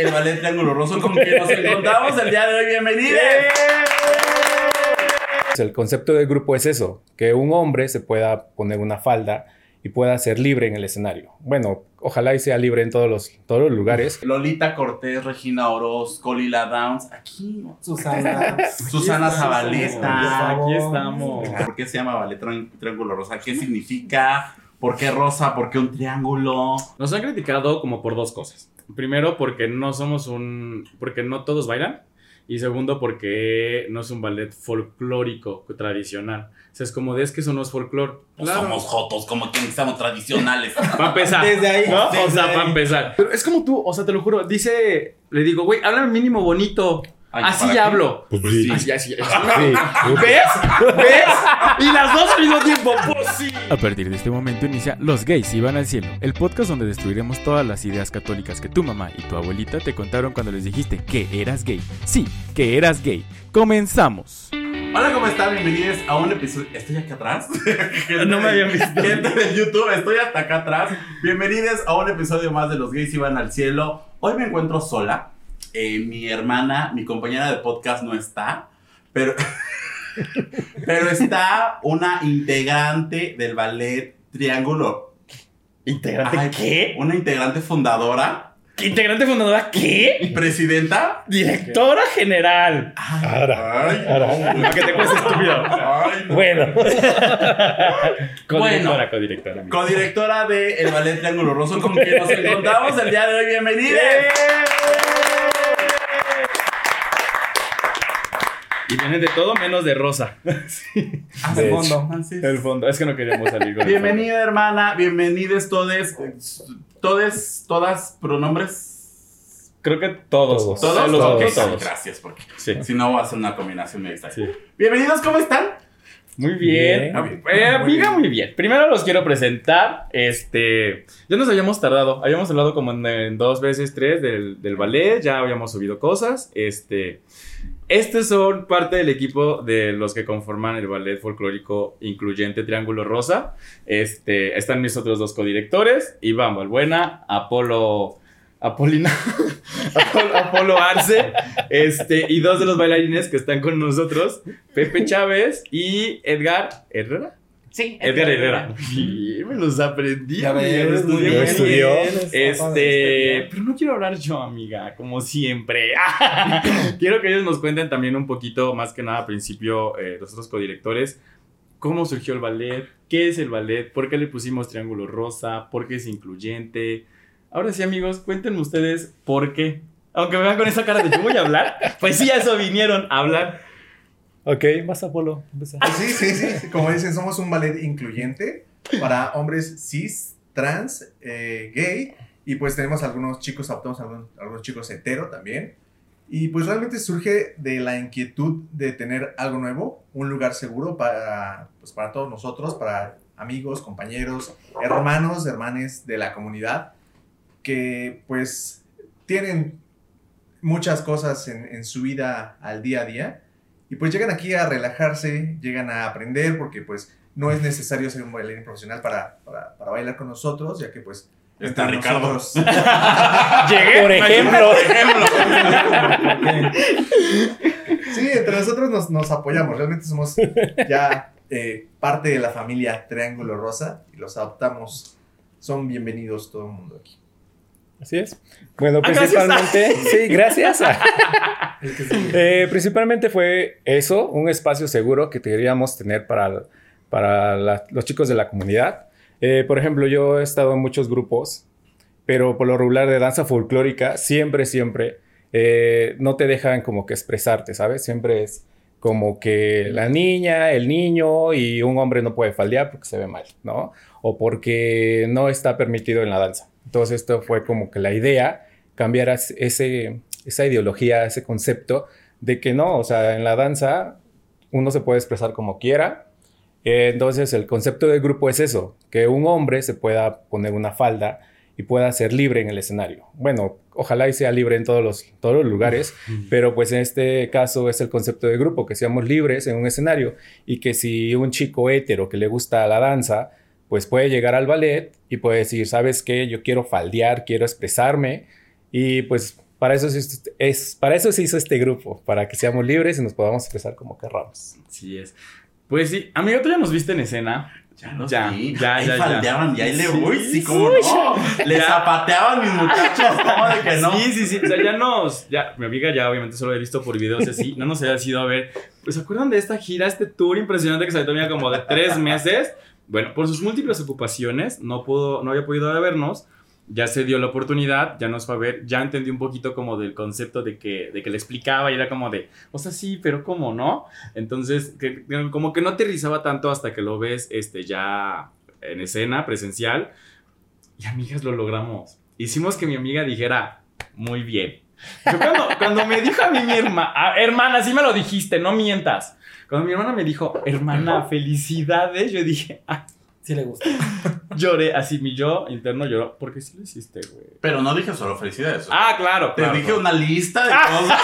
el ballet Triángulo Roso con quien nos encontramos el día de hoy. Bienvenidos. El concepto del grupo es eso, que un hombre se pueda poner una falda y pueda ser libre en el escenario. Bueno, ojalá y sea libre en todos los, todos los lugares. Lolita Cortés, Regina Oroz, Colila Downs, aquí Susana. Susana Zabaleta. Aquí estamos. ¿Por qué se llama ballet Trián- Triángulo Rosa? ¿Qué significa? ¿Por qué rosa? ¿Por qué un triángulo? Nos han criticado como por dos cosas. Primero, porque no somos un. porque no todos bailan. Y segundo, porque no es un ballet folclórico tradicional. O sea, es como de es que eso no es folclore. Pues Somos jotos, como que estamos tradicionales. Para empezar. Desde ahí, ¿no? o desde sea, ahí. para empezar. Pero es como tú, o sea, te lo juro. Dice, le digo, güey, háblame mínimo bonito. Ay, Así hablo. Pues sí. Así, así, así. Sí. ¿Ves? ¿Ves? Y las dos al mismo tiempo. Pues sí. A partir de este momento inicia Los gays iban al cielo, el podcast donde destruiremos todas las ideas católicas que tu mamá y tu abuelita te contaron cuando les dijiste que eras gay. Sí, que eras gay. Comenzamos. Hola, ¿cómo están? Bienvenidos a un episodio. ¿Estoy acá atrás? No me habían visto. Gente de YouTube, estoy hasta acá atrás. Bienvenidos a un episodio más de Los Gays Iban al Cielo. Hoy me encuentro sola. Eh, mi hermana, mi compañera de podcast no está, pero, pero está una integrante del ballet Triángulo. ¿Integrante Ay, qué? Una integrante fundadora, ¿Integrante fundadora qué? presidenta. Directora general. Ay, Ara, ay, ara. no. Que te cueste estúpido. No. Bueno. Bueno. Codirectora, codirectora. Codirectora de El Ballet Triángulo Roso, con quien nos encontramos el día de hoy. Bienvenida. Y viene de todo menos de rosa. Hasta De el fondo. Así es. El fondo. Es que no queríamos salir con el Bienvenida, hermana. Bienvenidos todes. Todes, todas, pronombres. Creo que todos. Todos. ¿Todos? Los Ok, todos. todos. Gracias, porque Sí. si no va a ser una combinación medio extraña. Sí. Bienvenidos, ¿cómo están? Muy bien. Bien. Ah, eh, amiga, muy bien. Primero los quiero presentar. Este. Ya nos habíamos tardado. Habíamos hablado como en, en dos veces, tres del, del ballet. Ya habíamos subido cosas. Este. Estos son parte del equipo de los que conforman el ballet folclórico incluyente Triángulo Rosa. Este, están mis otros dos codirectores, Iván Balbuena, Apolo, Apolina, Apolo, Apolo Arce, este, y dos de los bailarines que están con nosotros, Pepe Chávez y Edgar Herrera. Sí, Edgar Herrera. Sí, me los aprendí. Ya bien. estudió. padre, Este, pero no quiero hablar yo, amiga, como siempre. quiero que ellos nos cuenten también un poquito, más que nada, al principio, eh, los otros codirectores, cómo surgió el ballet, qué es el ballet, por qué le pusimos triángulo rosa, por qué es incluyente. Ahora sí, amigos, cuéntenme ustedes por qué. Aunque me vean con esa cara de yo voy a hablar, pues sí, a eso vinieron a hablar. Ok, vas Apolo. Ah, Sí, sí, sí. Como dicen, somos un ballet incluyente para hombres cis, trans, eh, gay. Y pues tenemos algunos chicos, adoptamos algunos, algunos chicos hetero también. Y pues realmente surge de la inquietud de tener algo nuevo, un lugar seguro para, pues para todos nosotros, para amigos, compañeros, hermanos, hermanes de la comunidad, que pues tienen muchas cosas en, en su vida al día a día. Y pues llegan aquí a relajarse, llegan a aprender, porque pues no es necesario ser un bailarín profesional para, para, para bailar con nosotros, ya que pues... Está entre Ricardo. nosotros- Llegué. Por ejemplo. Sí, entre nosotros nos, nos apoyamos, realmente somos ya eh, parte de la familia Triángulo Rosa y los adoptamos. Son bienvenidos todo el mundo aquí. Así es. Bueno, Ah, gracias. principalmente, sí, gracias. Que. Eh, principalmente fue eso, un espacio seguro que queríamos tener para, para la- los chicos de la comunidad. Eh, por ejemplo, yo he estado en muchos grupos, pero por lo regular de danza folclórica, siempre, siempre eh, no te dejan como que expresarte, ¿sabes? Siempre es como que la niña, el niño y un hombre no puede faldear porque se ve mal, ¿no? O porque no está permitido en la danza. Entonces esto fue como que la idea, cambiar ese, esa ideología, ese concepto de que no, o sea, en la danza uno se puede expresar como quiera. Eh, entonces el concepto del grupo es eso, que un hombre se pueda poner una falda y pueda ser libre en el escenario. Bueno, ojalá y sea libre en todos los, todos los lugares, pero pues en este caso es el concepto de grupo, que seamos libres en un escenario y que si un chico hétero que le gusta la danza, pues puede llegar al ballet y puede decir, ¿sabes qué? Yo quiero faldear, quiero expresarme y pues para eso, es, es, para eso se hizo este grupo, para que seamos libres y nos podamos expresar como querramos. Sí es. Pues sí, amigo, tú ya nos viste en escena. Ya los Ya, vi. ya, Ahí ya, ya. faldeaban, y ahí le Sí, voy, sí, como uy, no. Le ya. zapateaban mis muchachos, ¿cómo de que no? Sí, sí, sí. O sea, ya nos. Ya, mi amiga ya obviamente solo he visto por videos y así. No nos había ido a ver. Pues, ¿se acuerdan de esta gira, este tour impresionante que se tomó como de tres meses? Bueno, por sus múltiples ocupaciones, no, pudo, no había podido a vernos. Ya se dio la oportunidad, ya nos fue a ver, ya entendí un poquito como del concepto de que, de que le explicaba y era como de, o sea, sí, pero ¿cómo no? Entonces, que- como que no aterrizaba tanto hasta que lo ves este, ya en escena, presencial. Y amigas, lo logramos. Hicimos que mi amiga dijera, muy bien. Yo cuando, cuando me dijo a mí mi hermana, hermana, sí me lo dijiste, no mientas. Cuando mi hermana me dijo, hermana, felicidades, yo dije, ah, Sí le gusta. lloré, así mi yo interno lloró, porque sí lo hiciste, güey. Pero no dije solo felicidades. Ah, claro. Te claro, dije claro. una lista de cosas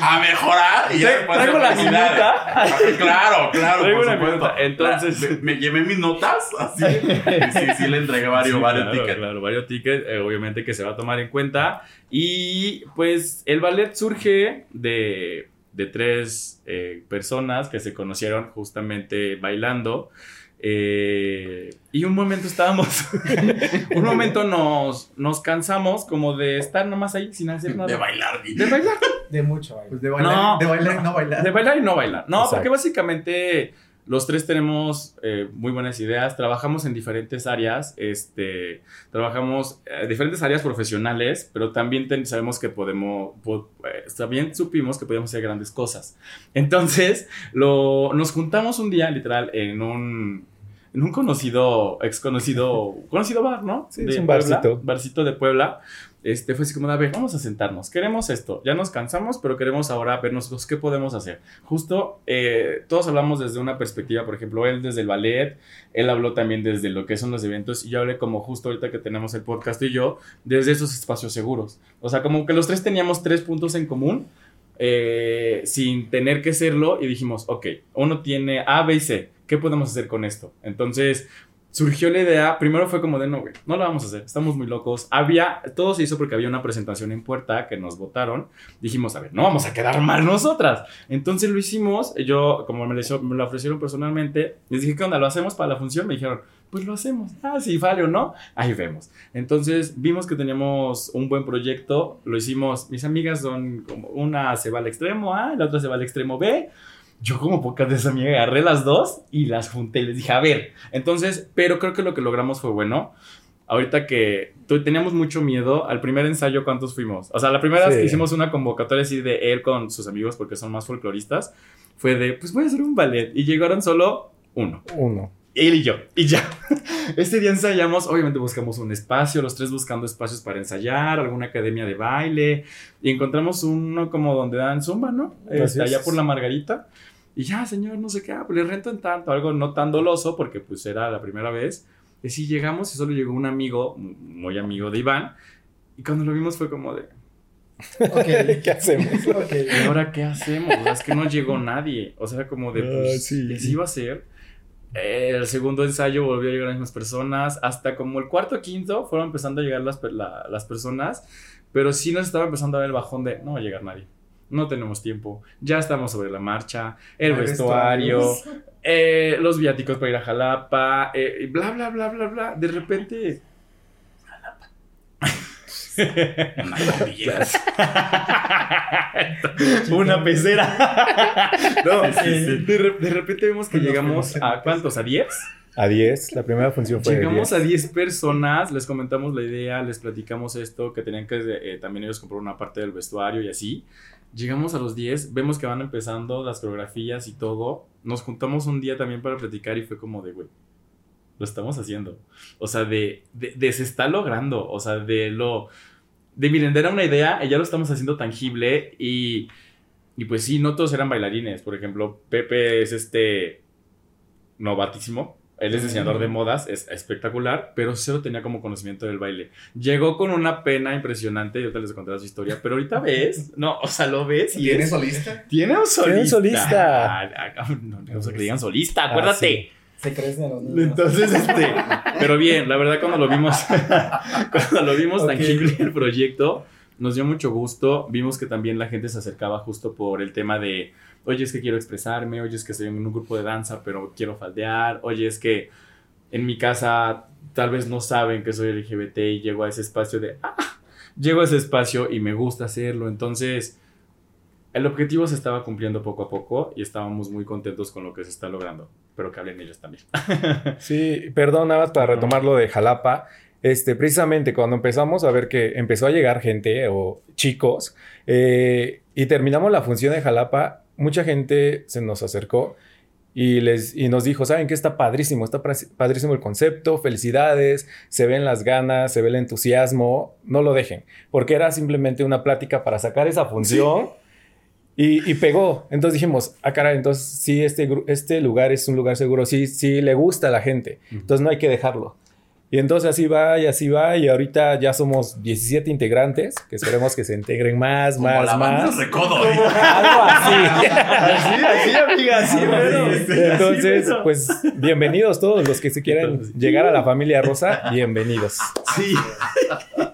a mejorar y ya después traigo la minuta. Claro, claro, Traigo por una supuesto. minuta. Entonces- La- me, me llevé mis notas así y sí, sí le entregué varios, Sí, varios claro, tickets. Claro, varios tickets, eh, obviamente que se va a tomar en cuenta. Y pues el ballet surge de, de tres eh, personas que se conocieron justamente bailando. eh, y un momento estábamos, un momento nos, nos cansamos como de estar nomás ahí sin hacer nada. De bailar. De bailar. De mucho baile. Pues de bailar, No, de bailar y no bailar. De bailar y no bailar. No, Exacto. porque básicamente los tres tenemos eh, muy buenas ideas. Trabajamos en diferentes áreas. Este, trabajamos en diferentes áreas profesionales, pero también ten- sabemos que podemos, po- eh, también supimos que podíamos hacer grandes cosas. Entonces, lo, nos juntamos un día, literal, en un, en un conocido, ex conocido, conocido bar, ¿no? Sí, De es un Puebla, barcito. barcito de Puebla. Este fue así como, a ver, vamos a sentarnos. Queremos esto. Ya nos cansamos, pero queremos ahora ver nosotros qué podemos hacer. Justo, eh, todos hablamos desde una perspectiva, por ejemplo, él desde el ballet, él habló también desde lo que son los eventos, y yo hablé como justo ahorita que tenemos el podcast y yo, desde esos espacios seguros. O sea, como que los tres teníamos tres puntos en común, eh, sin tener que serlo, y dijimos, ok, uno tiene A, B y C, ¿qué podemos hacer con esto? Entonces, surgió la idea, primero fue como de, no, güey, no lo vamos a hacer, estamos muy locos. Había, todo se hizo porque había una presentación en puerta que nos votaron. Dijimos, a ver, no vamos a quedar mal nosotras. Entonces lo hicimos, yo, como me lo, ofrecieron personalmente, les dije, ¿qué onda? ¿Lo hacemos para la función? Me dijeron, pues lo hacemos. Ah, si vale o no, ahí vemos. Entonces vimos que teníamos un buen proyecto, lo hicimos, mis amigas son como, una se va al extremo A, la otra se va al extremo B. Yo como pocas de esa amiga agarré las dos y las junté y les dije, a ver, entonces, pero creo que lo que logramos fue bueno. Ahorita que teníamos mucho miedo, al primer ensayo, ¿cuántos fuimos? O sea, la primera vez Sí. que hicimos una convocatoria así de él con sus amigos, porque son más folcloristas, fue de, pues voy a hacer un ballet. Y llegaron solo uno. Uno. Él y yo. Y ya. Este día ensayamos, obviamente buscamos un espacio, los tres buscando espacios para ensayar, alguna academia de baile. Y encontramos uno como donde dan zumba, ¿no? Este, allá por la Margarita. Y ya, señor, no sé qué, ah, pues le rento en tanto, algo no tan doloso, porque pues era la primera vez. Y sí, llegamos y solo llegó un amigo, muy amigo de Iván. Y cuando lo vimos fue como de, Ok. ¿Qué hacemos? Ok. ¿y ahora qué hacemos? O sea, es que no llegó nadie. O sea, como de, pues, sí. y así iba a ser. Eh, el segundo ensayo volvió a llegar las mismas personas. Hasta como el cuarto o quinto fueron empezando a llegar las, la- las personas. Pero sí nos estaba empezando a ver el bajón de no va a llegar nadie. No tenemos tiempo. Ya estamos sobre la marcha. El vestuario. eh, los viáticos para ir a Jalapa. eh, bla, bla, bla, bla, bla. De repente. Una cordillera. Una pecera. no, Sí, sí, eh. De, re- de repente vemos que llegamos a cuántos, a 10. A 10. La primera función fue de Llegamos 10. a 10 personas, les comentamos la idea, les platicamos esto, que tenían que eh, también ellos comprar una parte del vestuario y así. Llegamos a los 10, vemos que van empezando las coreografías y todo. Nos juntamos un día también para platicar y fue como de, güey, lo estamos haciendo. O sea, de, de, se está logrando. O sea, de lo... De miren, era una idea ya lo estamos haciendo tangible y... Y pues sí, no todos eran bailarines. Por ejemplo, Pepe es este novatísimo. Él es diseñador de modas, es espectacular, pero cero tenía como conocimiento del baile. Llegó con una pena impresionante, yo te les contaré su historia, pero ahorita ves, no, o sea, lo ves y ¿Tiene es- solista? Tiene un solista. Tiene un solista. Ah, ah, No, no sé que digan solista, acuérdate. Se crecen a los niños. Entonces, este, pero bien, la verdad cuando lo vimos, cuando lo vimos Ok. tangible el proyecto, nos dio mucho gusto. Vimos que también la gente se acercaba justo por el tema de, oye, es que quiero expresarme, oye, es que estoy en un grupo de danza, pero quiero faldear, oye, es que en mi casa tal vez no saben que soy LGBT y llego a ese espacio de, ah, llego a ese espacio y me gusta hacerlo. Entonces, el objetivo se estaba cumpliendo poco a poco y estábamos muy contentos con lo que se está logrando, pero que hablen ellos también. Sí, perdón, nada más para retomar lo de Jalapa. Este, precisamente cuando empezamos a ver que empezó a llegar gente o chicos eh, y terminamos la función de Jalapa, mucha gente se nos acercó y, les, y nos dijo, ¿saben qué? Está padrísimo, está padrísimo el concepto, felicidades, se ven las ganas, se ve el entusiasmo, no lo dejen, porque era simplemente una plática para sacar esa función. Y, y pegó. Entonces dijimos, ah, caray, entonces sí, este, este lugar es un lugar seguro, sí, sí le gusta a la gente. Entonces no hay que dejarlo. Y entonces así va y así va. Y ahorita ya somos 17 integrantes, que esperemos que se integren más, Como más, la banda más. Recodo, ¿eh? Algo así. así, así, amiga, así, bueno. Entonces, bueno. pues bienvenidos todos los que se quieran Entonces, llegar a la familia Rosa, bienvenidos. Sí.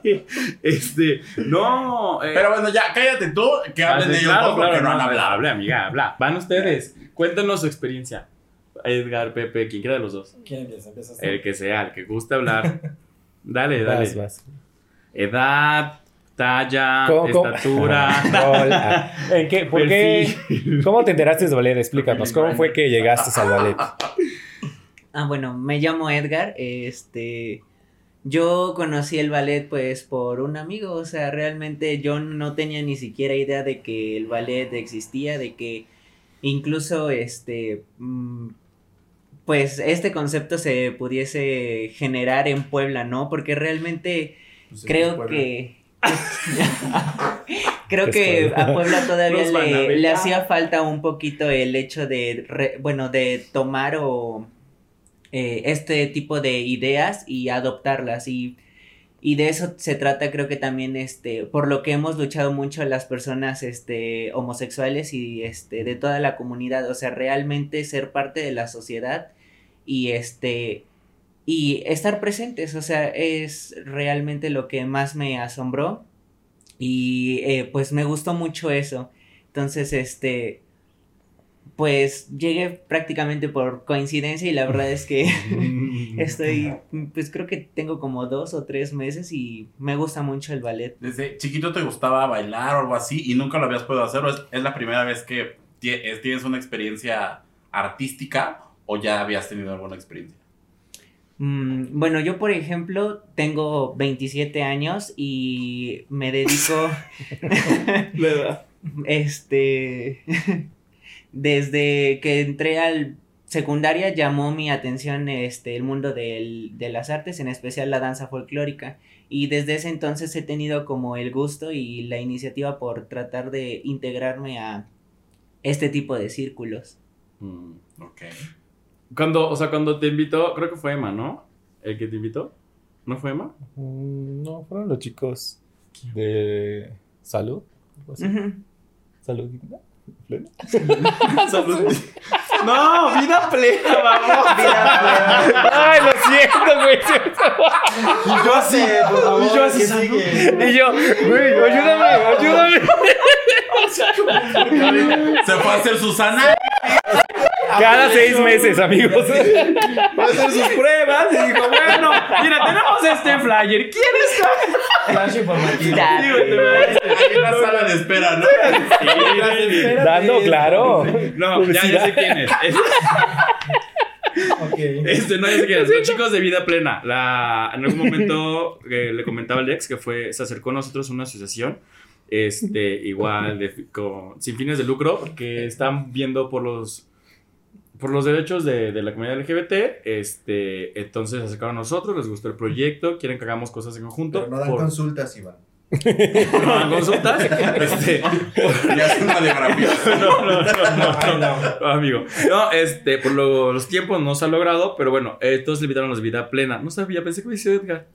este, no. eh, Pero bueno, ya, cállate tú, que hablen ah, ellos claro, dos, porque claro, no han no, hablado. habla, amiga, habla. Van ustedes. Cuéntanos su experiencia. Edgar, Pepe, quien quiera de los dos. ¿Quién empieza? ¿Empiezas tú? El que sea, el que guste hablar. Dale, dale. Vas, vas. Edad, talla, ¿Cómo, cómo? estatura. Hola. ¿En qué? ¿Por qué? ¿Cómo te enteraste del ballet? Explícanos. ¿Cómo fue que llegaste al ballet? Ah, bueno, me llamo Edgar, este, yo conocí el ballet pues por un amigo, o sea, realmente yo no tenía ni siquiera idea de que el ballet existía, de que incluso este, mm, pues este concepto se pudiese generar en Puebla, ¿no? Porque realmente Pues, creo Puebla. que... Creo que a Puebla todavía le, hacía falta un poquito el hecho de, re- bueno, de tomar o eh, este tipo de ideas y adoptarlas y, y de eso se trata creo que también este por lo que hemos luchado mucho las personas este homosexuales y este de toda la comunidad o sea realmente ser parte de la sociedad y este y estar presentes o sea es realmente lo que más me asombró y eh, pues me gustó mucho eso. Entonces este pues llegué prácticamente por coincidencia y la verdad es que estoy, pues creo que tengo como dos o tres meses y me gusta mucho el ballet. Desde chiquito te gustaba bailar o algo así y nunca lo habías podido hacer. ¿O es, es la primera vez que tie- es- tienes una experiencia artística o ya habías tenido alguna experiencia? Mm, bueno, yo por ejemplo tengo 27 años y me dedico, este, desde que entré al secundaria llamó mi atención este, el mundo del- de las artes, en especial la danza folclórica. Y desde ese entonces he tenido como el gusto y la iniciativa por tratar de integrarme a este tipo de círculos. Mm. Ok. Cuando, o sea, cuando te invitó, creo que fue Emma, ¿no? El que te invitó. ¿No fue Emma? Mm, No, fueron los chicos de salud. así. Ujú. Salud. No, vida plena, vamos. Ay, lo siento, güey. Y yo así, por favor, y yo así. Y yo, güey, ayúdame, ayúdame. Se fue a hacer Susana. Cada seis meses, amigos. Va a hacer sus pruebas y dijo, bueno, mira, tenemos este flyer. ¿Quieres? Flash informativo. Ahí en la sala de espera, ¿no? Dando, claro. No, ya, ya sé quién es. Es- Ok. Este, no, quién es. Los chicos de vida plena. La, en algún momento eh, le comentaba a Alex que fue, se acercó a nosotros una asociación. Este, igual, de, fi- con- sin fines de lucro, que están viendo por los por los derechos de, de la comunidad LGBT, este, entonces se acercaron a nosotros, les gustó el proyecto, quieren que hagamos cosas en conjunto. Pero no dan por- consultas, Iván. no dan consultas. Este, Ya es una radiografía. no, no, no, no, no, no, amigo. No, este, por lo- los tiempos no se ha logrado, pero bueno, eh, todos le invitaron a la vida plena. No sabía, pensé que sido Edgar.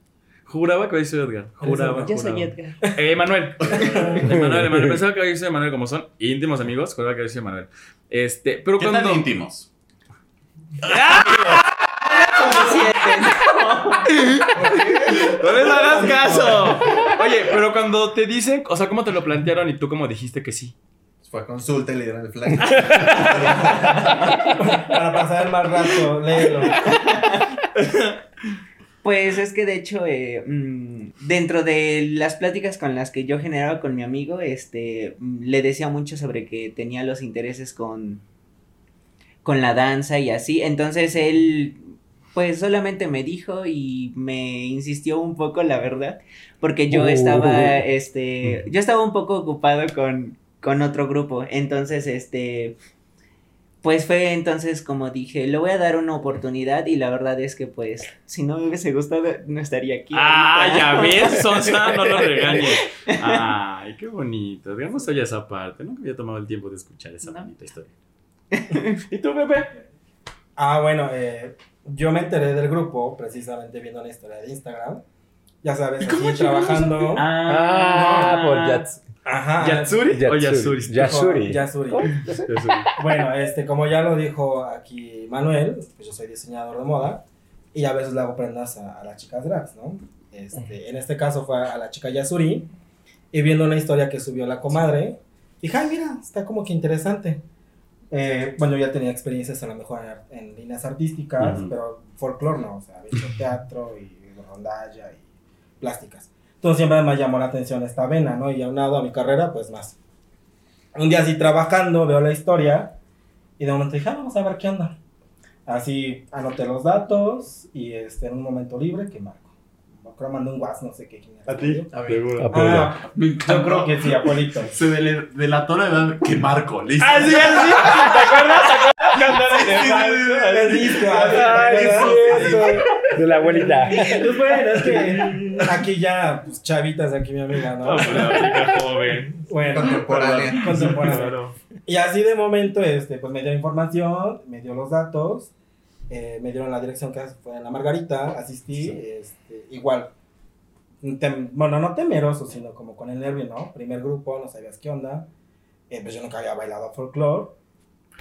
Juraba que había sido Edgar. Juraba. Yo soy. Edgar. Eh, Manuel. Emanuel, Emanuel. Pensaba que había sido Manuel, como son íntimos amigos. Juraba que había sido Manuel. Este, pero ¿Qué cuando. tan íntimos? ¡No les hagas caso! Oye, pero cuando te dicen, o sea, ¿cómo te lo plantearon y tú cómo dijiste que sí? Fue a consulta y le dieron el flag. Para pasar el mal rato, léelo. Pues es que de hecho, eh, mm, dentro de las pláticas con las que yo generaba con mi amigo, este, mm, le decía mucho sobre que tenía los intereses con, con la danza y así. Entonces él, pues solamente me dijo y me insistió un poco, la verdad, porque yo Uh. estaba, este, yo estaba un poco ocupado con, con otro grupo. Entonces, este, pues fue entonces como dije, le voy a dar una oportunidad y la verdad es que pues si no me hubiese gustado no estaría aquí. Ah, ahorita. ya ves, Sonsa, no lo regañes. Ay, qué bonito. Digamos hoy esa parte. Nunca había tomado el tiempo de escuchar esa No. bonita historia. ¿Y tú, Pepe? Ah, bueno, eh, yo me enteré del grupo precisamente viendo una historia de Instagram. Ya sabes, así trabajando. Ah, por Yats. Ajá. ¿Yatsuri o Yasuri? Yasuri. Yasuri. Yasuri. Bueno, este, como ya lo dijo aquí Manuel, pues yo soy diseñador de moda y a veces le hago prendas a, a las chicas drags, ¿no? Este, en este caso fue a la chica Yasuri y viendo una historia que subió la comadre, dije, ay, mira, está como que interesante. Eh, bueno, ya tenía experiencias a lo mejor en, en líneas artísticas, Ujú. pero folclore no, o sea, había hecho teatro y rondalla y plásticas. Entonces siempre me llamó la atención esta vena, ¿no? Y aunado a mi carrera, pues más. Un día así trabajando, veo la historia y de momento dije, ah, vamos a ver qué onda. Así anoté los datos y este, en un momento libre que marco. Creo que mandé un WhatsApp, no sé qué. quién era. ¿A ti? A ver. Seguro. Apolo. Ah, Me yo creo que sí, Apolito. Se delató la edad que Marco. Hizo- Ah, sí, sí. ¿Te acuerdas? ¿Te acuerdas? Ay, ¿te es cierto. De la abuelita. Pues bueno, es que aquí ya, pues chavitas, aquí mi amiga, ¿no? No, pero ahorita joven. Bueno, Contemporánea. contemporánea. Claro. Y así de momento, este, pues me dio información, me dio los datos, eh, me dieron la dirección que fue en la Margarita, asistí, este, igual, tem- bueno, no temeroso, sino como con el nervio, ¿no? Primer grupo, no sabías qué onda, eh, pues yo nunca había bailado folclore,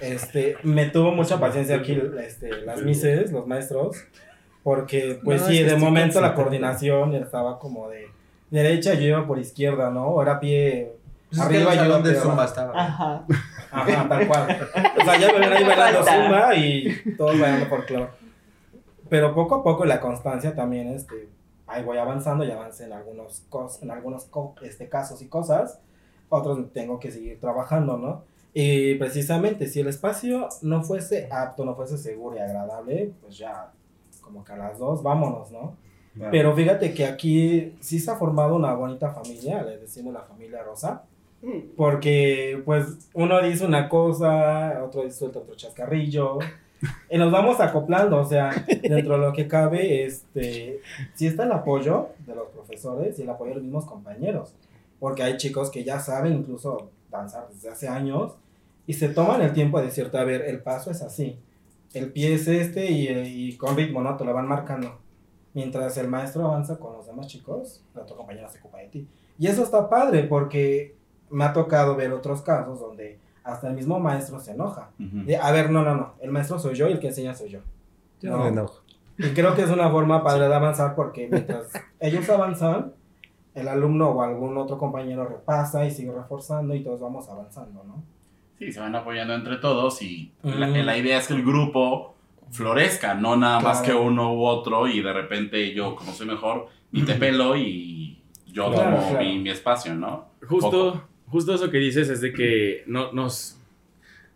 este, me tuvo mucha paciencia aquí, este, las mises, los maestros, porque, pues No, sí, de momento la coordinación estaba como de derecha, yo iba por izquierda, ¿no? Ahora pie... Pues Arriba el yo salón de pero- Zumba estaba. Ajá. Ajá, tal cual. O sea, ya me ven ahí bailando zumba y todos bailando folclore. Pero poco a poco la constancia también, este, ahí voy avanzando y avancé en algunos, cos- en algunos co- este, casos y cosas. Otros tengo que seguir trabajando, ¿no? Y precisamente si el espacio no fuese apto, no fuese seguro y agradable, pues ya, como que a las dos, vámonos, ¿no? Pero fíjate que aquí sí se ha formado una bonita familia, le decimos la familia Rosa. Porque, pues, uno dice una cosa, otro dice otro chascarrillo. Y nos vamos acoplando, o sea, dentro de lo que cabe, este, sí está el apoyo de los profesores y el apoyo de los mismos compañeros. Porque hay chicos que ya saben incluso danzar desde hace años y se toman el tiempo de decirte, a ver, el paso es así. El pie es este y, y con ritmo, ¿no? Te lo van marcando. Mientras el maestro avanza con los demás chicos, el otro compañero se ocupa de ti. Y eso está padre porque me ha tocado ver otros casos donde hasta el mismo maestro se enoja. Ujú. De, a ver, no, no, no, el maestro soy yo y el que enseña soy yo. Yo No. no me enojo. Y creo que es una forma padre de avanzar porque mientras ellos avanzan, el alumno o algún otro compañero repasa y sigue reforzando y todos vamos avanzando, ¿no? Sí, se van apoyando entre todos y la, Mm. la idea es que el grupo florezca, no nada más que Claro. uno u otro y de repente yo, como soy mejor, y te pelo y yo Claro, tomo claro. Mi, mi espacio, ¿no? Justo, justo eso que dices es de que no, nos,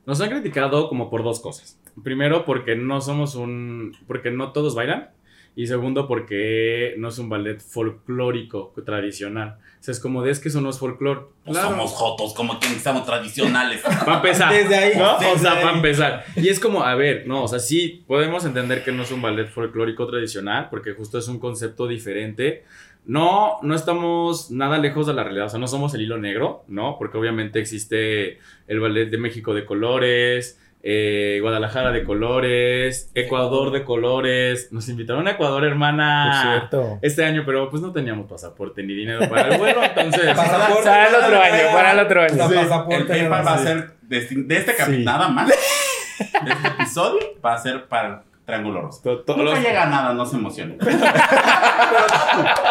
nos han criticado como por dos cosas. Primero, porque no somos un. porque no todos bailan. Y segundo, porque no es un ballet folclórico tradicional. O sea, es como de es que eso no es folclore. Pues somos jotos, como que estamos tradicionales. Para empezar. Desde ahí, ¿no? desde o sea, para empezar. Y es como, a ver, no, o sea, sí podemos entender que no es un ballet folclórico tradicional, porque justo es un concepto diferente. No, no estamos nada lejos de la realidad, o sea, no somos el hilo negro, ¿no? Porque obviamente existe el ballet de México de colores, eh, Guadalajara de colores, Ecuador de colores. Nos invitaron a Ecuador, Por hermana. cierto. Este año, pero pues no teníamos pasaporte ni dinero para el vuelo, entonces. Pasaporte. Para el otro año, para el otro año. Sí. pasaporte. El PayPal va a ser de, de este capítulo, Sí. nada más. De este episodio va a ser para Triángulo Rosa. Nunca los- llega a nada, no se emocionen.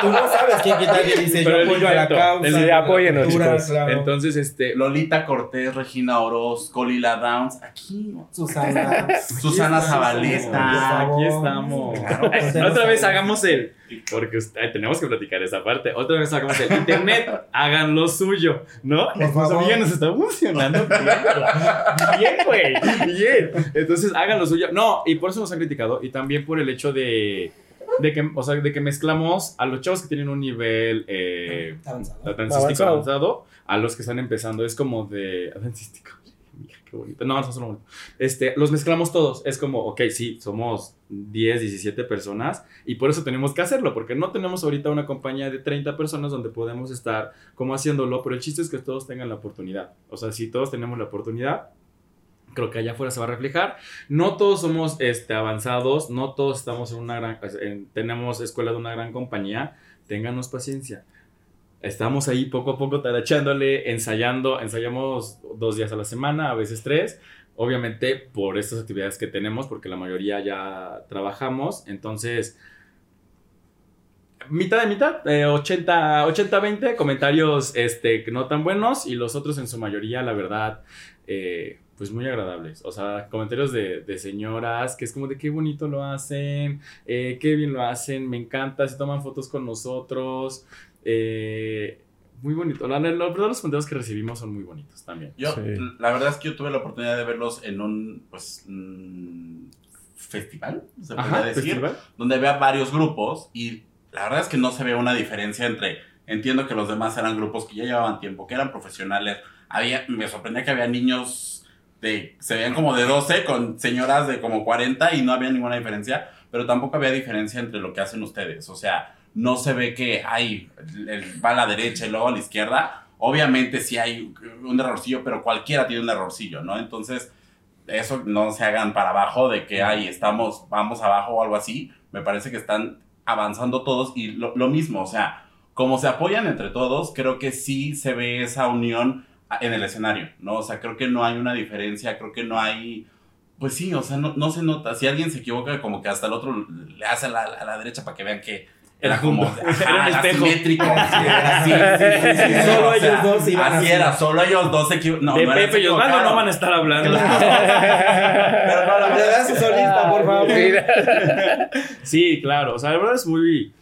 Tú no sabes quién quita que dice Pero yo el apoyo a la intento, causa. el- a la apóyennos, cultura, chicos. claro. Entonces, este, Lolita Cortés, Regina Orozco, Lila Downs, aquí. Susana. Susana Zabaleta. Aquí estamos. Otra vez hagamos el. Porque usted- ay, tenemos que platicar esa parte. Otra vez hagamos el internet. Hagan lo suyo, ¿no? Amiga nos está emocionando. Bien, güey. Bien. Entonces, hagan lo suyo. No, y por eso nos han criticado. Y también por el hecho de. De que, o sea, de que mezclamos a los chavos que tienen un nivel eh, Avanzado. Avanzado. avanzado a los que están empezando. Es como de. Dancístico. Mira, qué bonito. No, no solo bonito. Este, los mezclamos todos. Es como, ok, sí, somos 10, 17 personas y por eso tenemos que hacerlo, porque no tenemos ahorita una compañía de 30 personas donde podemos estar como haciéndolo, pero el chiste es que todos tengan la oportunidad. O sea, si todos tenemos la oportunidad, creo que allá afuera se va a reflejar. No todos somos este, avanzados, no todos estamos en una gran, en- tenemos escuela de una gran compañía. Ténganos paciencia. Estamos ahí poco a poco tarachándole, ensayando, ensayamos dos días a la semana, a veces tres. Obviamente por estas actividades que tenemos, porque la mayoría ya trabajamos. Entonces, mitad de mitad, eh, 80, 80-20, comentarios este, no tan buenos y los otros en su mayoría, la verdad, eh, pues muy agradables. O sea, comentarios de, de señoras que es como de qué bonito lo hacen, eh, qué bien lo hacen, me encanta, se toman fotos con nosotros. eh, muy bonito. La, la- la verdad, los comentarios que recibimos son muy bonitos también. Yo, Sí. la verdad es que yo tuve la oportunidad de verlos en un, pues, mm, festival, se podría Ajá, decir, festival. donde había varios grupos y la verdad es que no se ve una diferencia entre, entiendo que los demás eran grupos que ya llevaban tiempo, que eran profesionales, había, me sorprendía que había niños de, se veían como de 12 con señoras de como 40 y no había ninguna diferencia, pero tampoco había diferencia entre lo que hacen ustedes, o sea, no se ve que hay, va a la derecha y luego a la izquierda, obviamente sí hay un errorcillo, pero cualquiera tiene un errorcillo, ¿no? Entonces, eso no se hagan para abajo de que, ay, estamos, vamos abajo o algo así. Me parece que están avanzando todos y lo, lo mismo, o sea, como se apoyan entre todos, creo que sí se ve esa unión en el escenario, ¿no? O sea, creo que no hay una diferencia, creo que no hay... Pues sí, o sea, no, no se nota. Si alguien se equivoca, como que hasta el otro le hace a la, a la derecha para que vean que era como... junto. ajá, Era un espejo. asimétrico. Sí, sí, sí, sí, sí, Solo o sea, ellos dos iban Así era, solo ellos dos se. No, de no Pepe y Osvaldo no van a estar hablando. Pero no, la Le verdad das su solista, por favor. Sí, claro. O sea, la verdad es muy,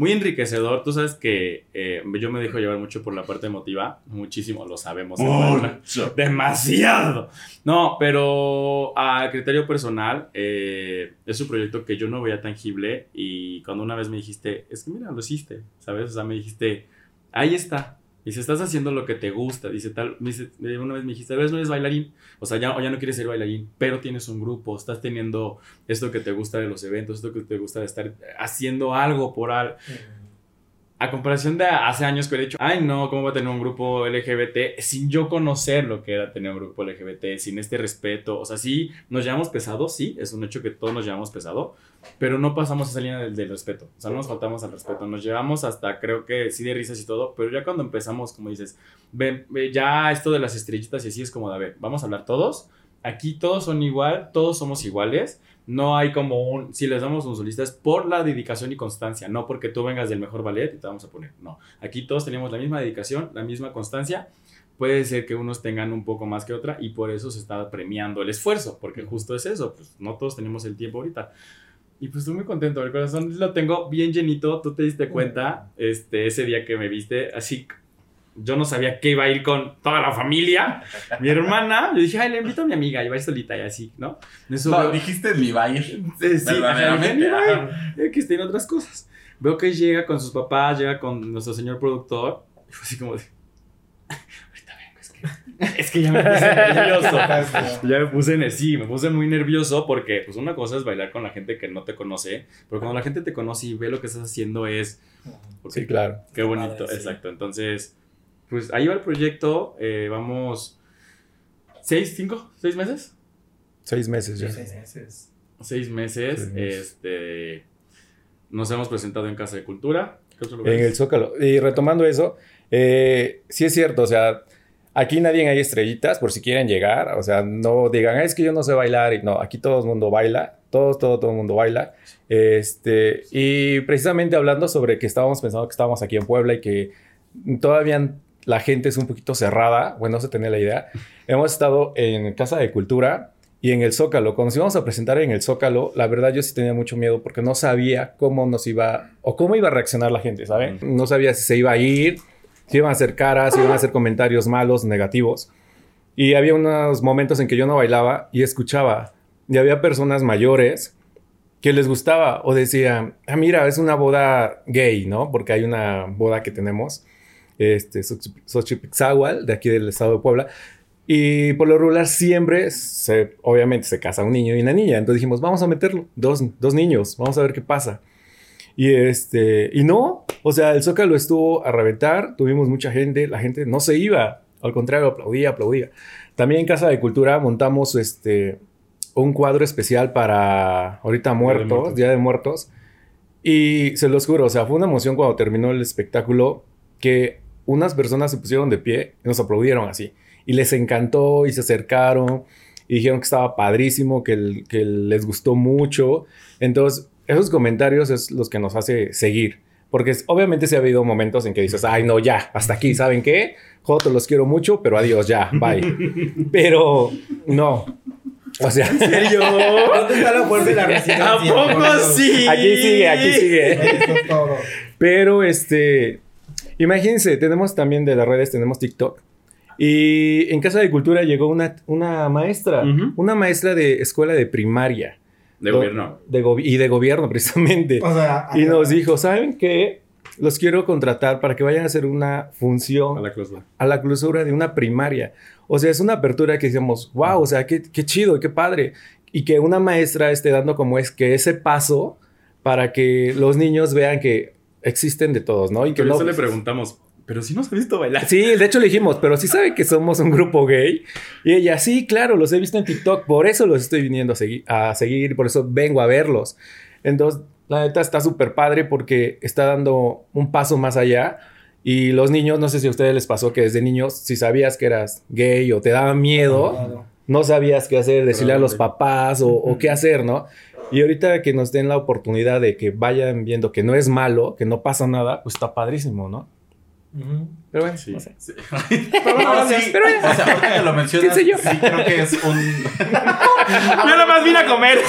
muy enriquecedor. Tú sabes que eh, yo me dejo llevar mucho por la parte emotiva. Muchísimo, lo sabemos. Mucho. Demasiado. No, pero a criterio personal, eh, es un proyecto que yo no veía tangible. Y cuando una vez me dijiste, es que mira, lo hiciste, ¿sabes? O sea, me dijiste, ahí está. Dice, estás haciendo lo que te gusta. Dice, tal, dice, eh, una vez me dijiste, tal vez no eres bailarín. O sea, ya, o ya no quieres ser bailarín, pero tienes un grupo, estás teniendo esto que te gusta de los eventos, esto que te gusta de estar haciendo algo por algo. A comparación de hace años que he dicho, ay no, ¿cómo voy a tener un grupo LGBT sin yo conocer lo que era tener un grupo LGBT, sin este respeto? O sea, sí, nos llevamos pesado, sí, es un hecho que todos nos llevamos pesado, pero no pasamos esa línea del, del respeto. O sea, no nos faltamos al respeto, nos llevamos hasta creo que sí de risas y todo, pero ya cuando empezamos, como dices, ven, ve, ya esto de las estrellitas y así es como de, a ver, vamos a hablar todos. Aquí todos son igual, todos somos iguales. No hay como un, si les damos un solista es por la dedicación y constancia, no porque tú vengas del mejor ballet y te vamos a poner. No, aquí todos tenemos la misma dedicación, la misma constancia. Puede ser que unos tengan un poco más que otra y por eso se está premiando el esfuerzo, porque justo es eso, pues no todos tenemos el tiempo ahorita. Y pues estoy muy contento, el corazón lo tengo bien llenito, tú te diste cuenta este, ese día que me viste, así yo no sabía que iba a ir con toda la familia, mi hermana, yo dije, ay, le invito a mi amiga, y va a ir solita y así, ¿no? Eso No, veo- dijiste ni va a ir. Eh, sí, Verdaderamente, ajá. "Ay, que estén otras cosas. Veo que llega con sus papás, llega con nuestro señor productor, y fue así como de, ahorita vengo, es que, es que ya me puse nervioso. Ya me puse, en- sí, me puse muy nervioso porque, pues, una cosa es bailar con la gente que no te conoce, pero cuando la gente te conoce y ve lo que estás haciendo es, Sí, claro. Qué bonito, Padre, sí. exacto. Entonces, pues ahí va el proyecto. eh, vamos. ¿Seis, cinco, seis meses? Seis meses ya. Seis meses. Seis meses. Este. Nos hemos presentado en Casa de Cultura. ¿Qué otro lugar En el? Zócalo. Y retomando eso, eh, sí es cierto, o sea, aquí nadie hay estrellitas por si quieren llegar, o sea, no digan, "Ah, es que yo no sé bailar, y no, aquí todo el mundo baila, Todo, todo, todo el mundo baila. Este, y precisamente hablando sobre que estábamos pensando que estábamos aquí en Puebla y que todavía la gente es un poquito cerrada, bueno, no se tenía la idea. Hemos estado en Casa de Cultura y en el Zócalo. Cuando nos íbamos a presentar en el Zócalo, la verdad yo sí tenía mucho miedo porque no sabía cómo nos iba o cómo iba a reaccionar la gente, ¿saben? No sabía si se iba a ir, si iban a hacer caras, si iban a hacer comentarios malos, negativos. Y había unos momentos en que yo no bailaba y escuchaba. Y había personas mayores que les gustaba o decían, ah, mira, es una boda gay, ¿no? Porque hay una boda que tenemos, este, Xochip- Xochipixahual, de aquí del estado de Puebla. Y por lo regular siempre, se, obviamente, se casa un niño y una niña. Entonces dijimos, vamos a meterlo, dos, dos niños, vamos a ver qué pasa. Y este, y no, o sea, el Zócalo estuvo a reventar, tuvimos mucha gente, la gente no se iba, al contrario, aplaudía, aplaudía. También en Casa de Cultura montamos este, un cuadro especial para ahorita muertos, Muertos. Día de Muertos. Y se los juro, o sea, fue una emoción cuando terminó el espectáculo que unas personas se pusieron de pie y nos aplaudieron así. Y les encantó y se acercaron y dijeron que estaba padrísimo, que, el- que les gustó mucho. Entonces, esos comentarios es los que nos hace seguir. Porque es- obviamente se ha habido momentos en que dices, ay, no, ya, hasta aquí, ¿saben qué? Joto, los quiero mucho, pero adiós, ya, bye. pero no. O sea, ¿Dónde está la fuerza y la resistencia? ¿A poco sí? aquí sigue, aquí sigue. Eso es todo. Pero este, imagínense, tenemos también de las redes, tenemos TikTok. Y en Casa de Cultura llegó una, una maestra, Ujú. una maestra de escuela de primaria. De Do- gobierno. de gobi- y de gobierno, precisamente. O sea, Y nos dijo, ¿saben qué? Los quiero contratar para que vayan a hacer una función A la clausura. a la clausura de una primaria. O sea, es una apertura que decimos, wow, o sea, qué, qué chido, qué padre. Y que una maestra esté dando como es que ese paso para que los niños vean que existen de todos, ¿no? Y que Que no... eso le preguntamos, pero si nos has visto bailar. Sí, de hecho le dijimos, pero sí sabe que somos un grupo gay. Y ella, sí, claro, los he visto en TikTok, por eso los estoy viniendo a seguir, a seguir, por eso vengo a verlos. Entonces, la neta está súper padre porque está dando un paso más allá. Y los niños, no sé si a ustedes les pasó que desde niños, si sabías que eras gay o te daba miedo, Claro. no sabías qué hacer, decirle a los papás o, o qué hacer, ¿no? Y ahorita que nos den la oportunidad de que vayan viendo que no es malo, que no pasa nada, pues está padrísimo, ¿no? Pero bueno, Sí. no sé. Sí. No, sí, Pero o sea, ahorita que lo mencionas, sí creo que es un... Yo nomás vine a comer.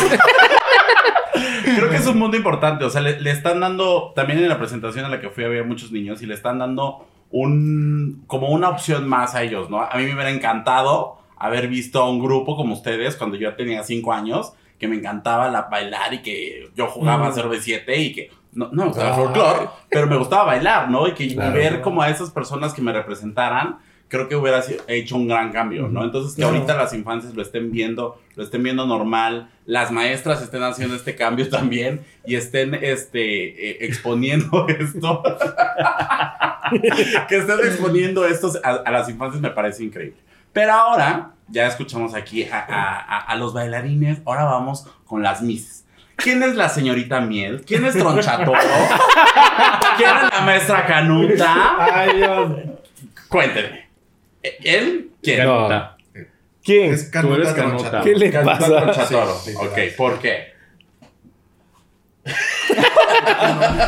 Creo que es un mundo importante. O sea, le, le están dando, también en la presentación a la que fui había muchos niños y le están dando un, como una opción más a ellos, ¿no? A mí me hubiera encantado haber visto a un grupo como ustedes cuando yo tenía cinco años, que me encantaba la, bailar y que yo jugaba a 0B7 y que, no, no, Ay. folclore, pero me gustaba bailar, ¿no? Y que Claro. ver como a esas personas que me representaran, creo que hubiera hecho un gran cambio, ¿no? Entonces que Claro. ahorita las infancias lo estén viendo, lo estén viendo normal, las maestras estén haciendo este cambio también y estén este, eh, exponiendo esto. que estén exponiendo esto a, a las infancias me parece increíble. Pero ahora, ya escuchamos aquí a, a- a- a los bailarines, ahora vamos con las misses. ¿Quién es la señorita Miel? ¿Quién es Tronchatoro? ¿Quién es la maestra Canuta? Ay, Dios. Cuéntenme. ¿E- ¿Él? ¿Quién? Canuta. ¿Quién? Es Canuta eres Tronchatoro. Canuta. ¿Qué le Canuta pasa? Tronchatoro. Sí, ok. ¿por qué?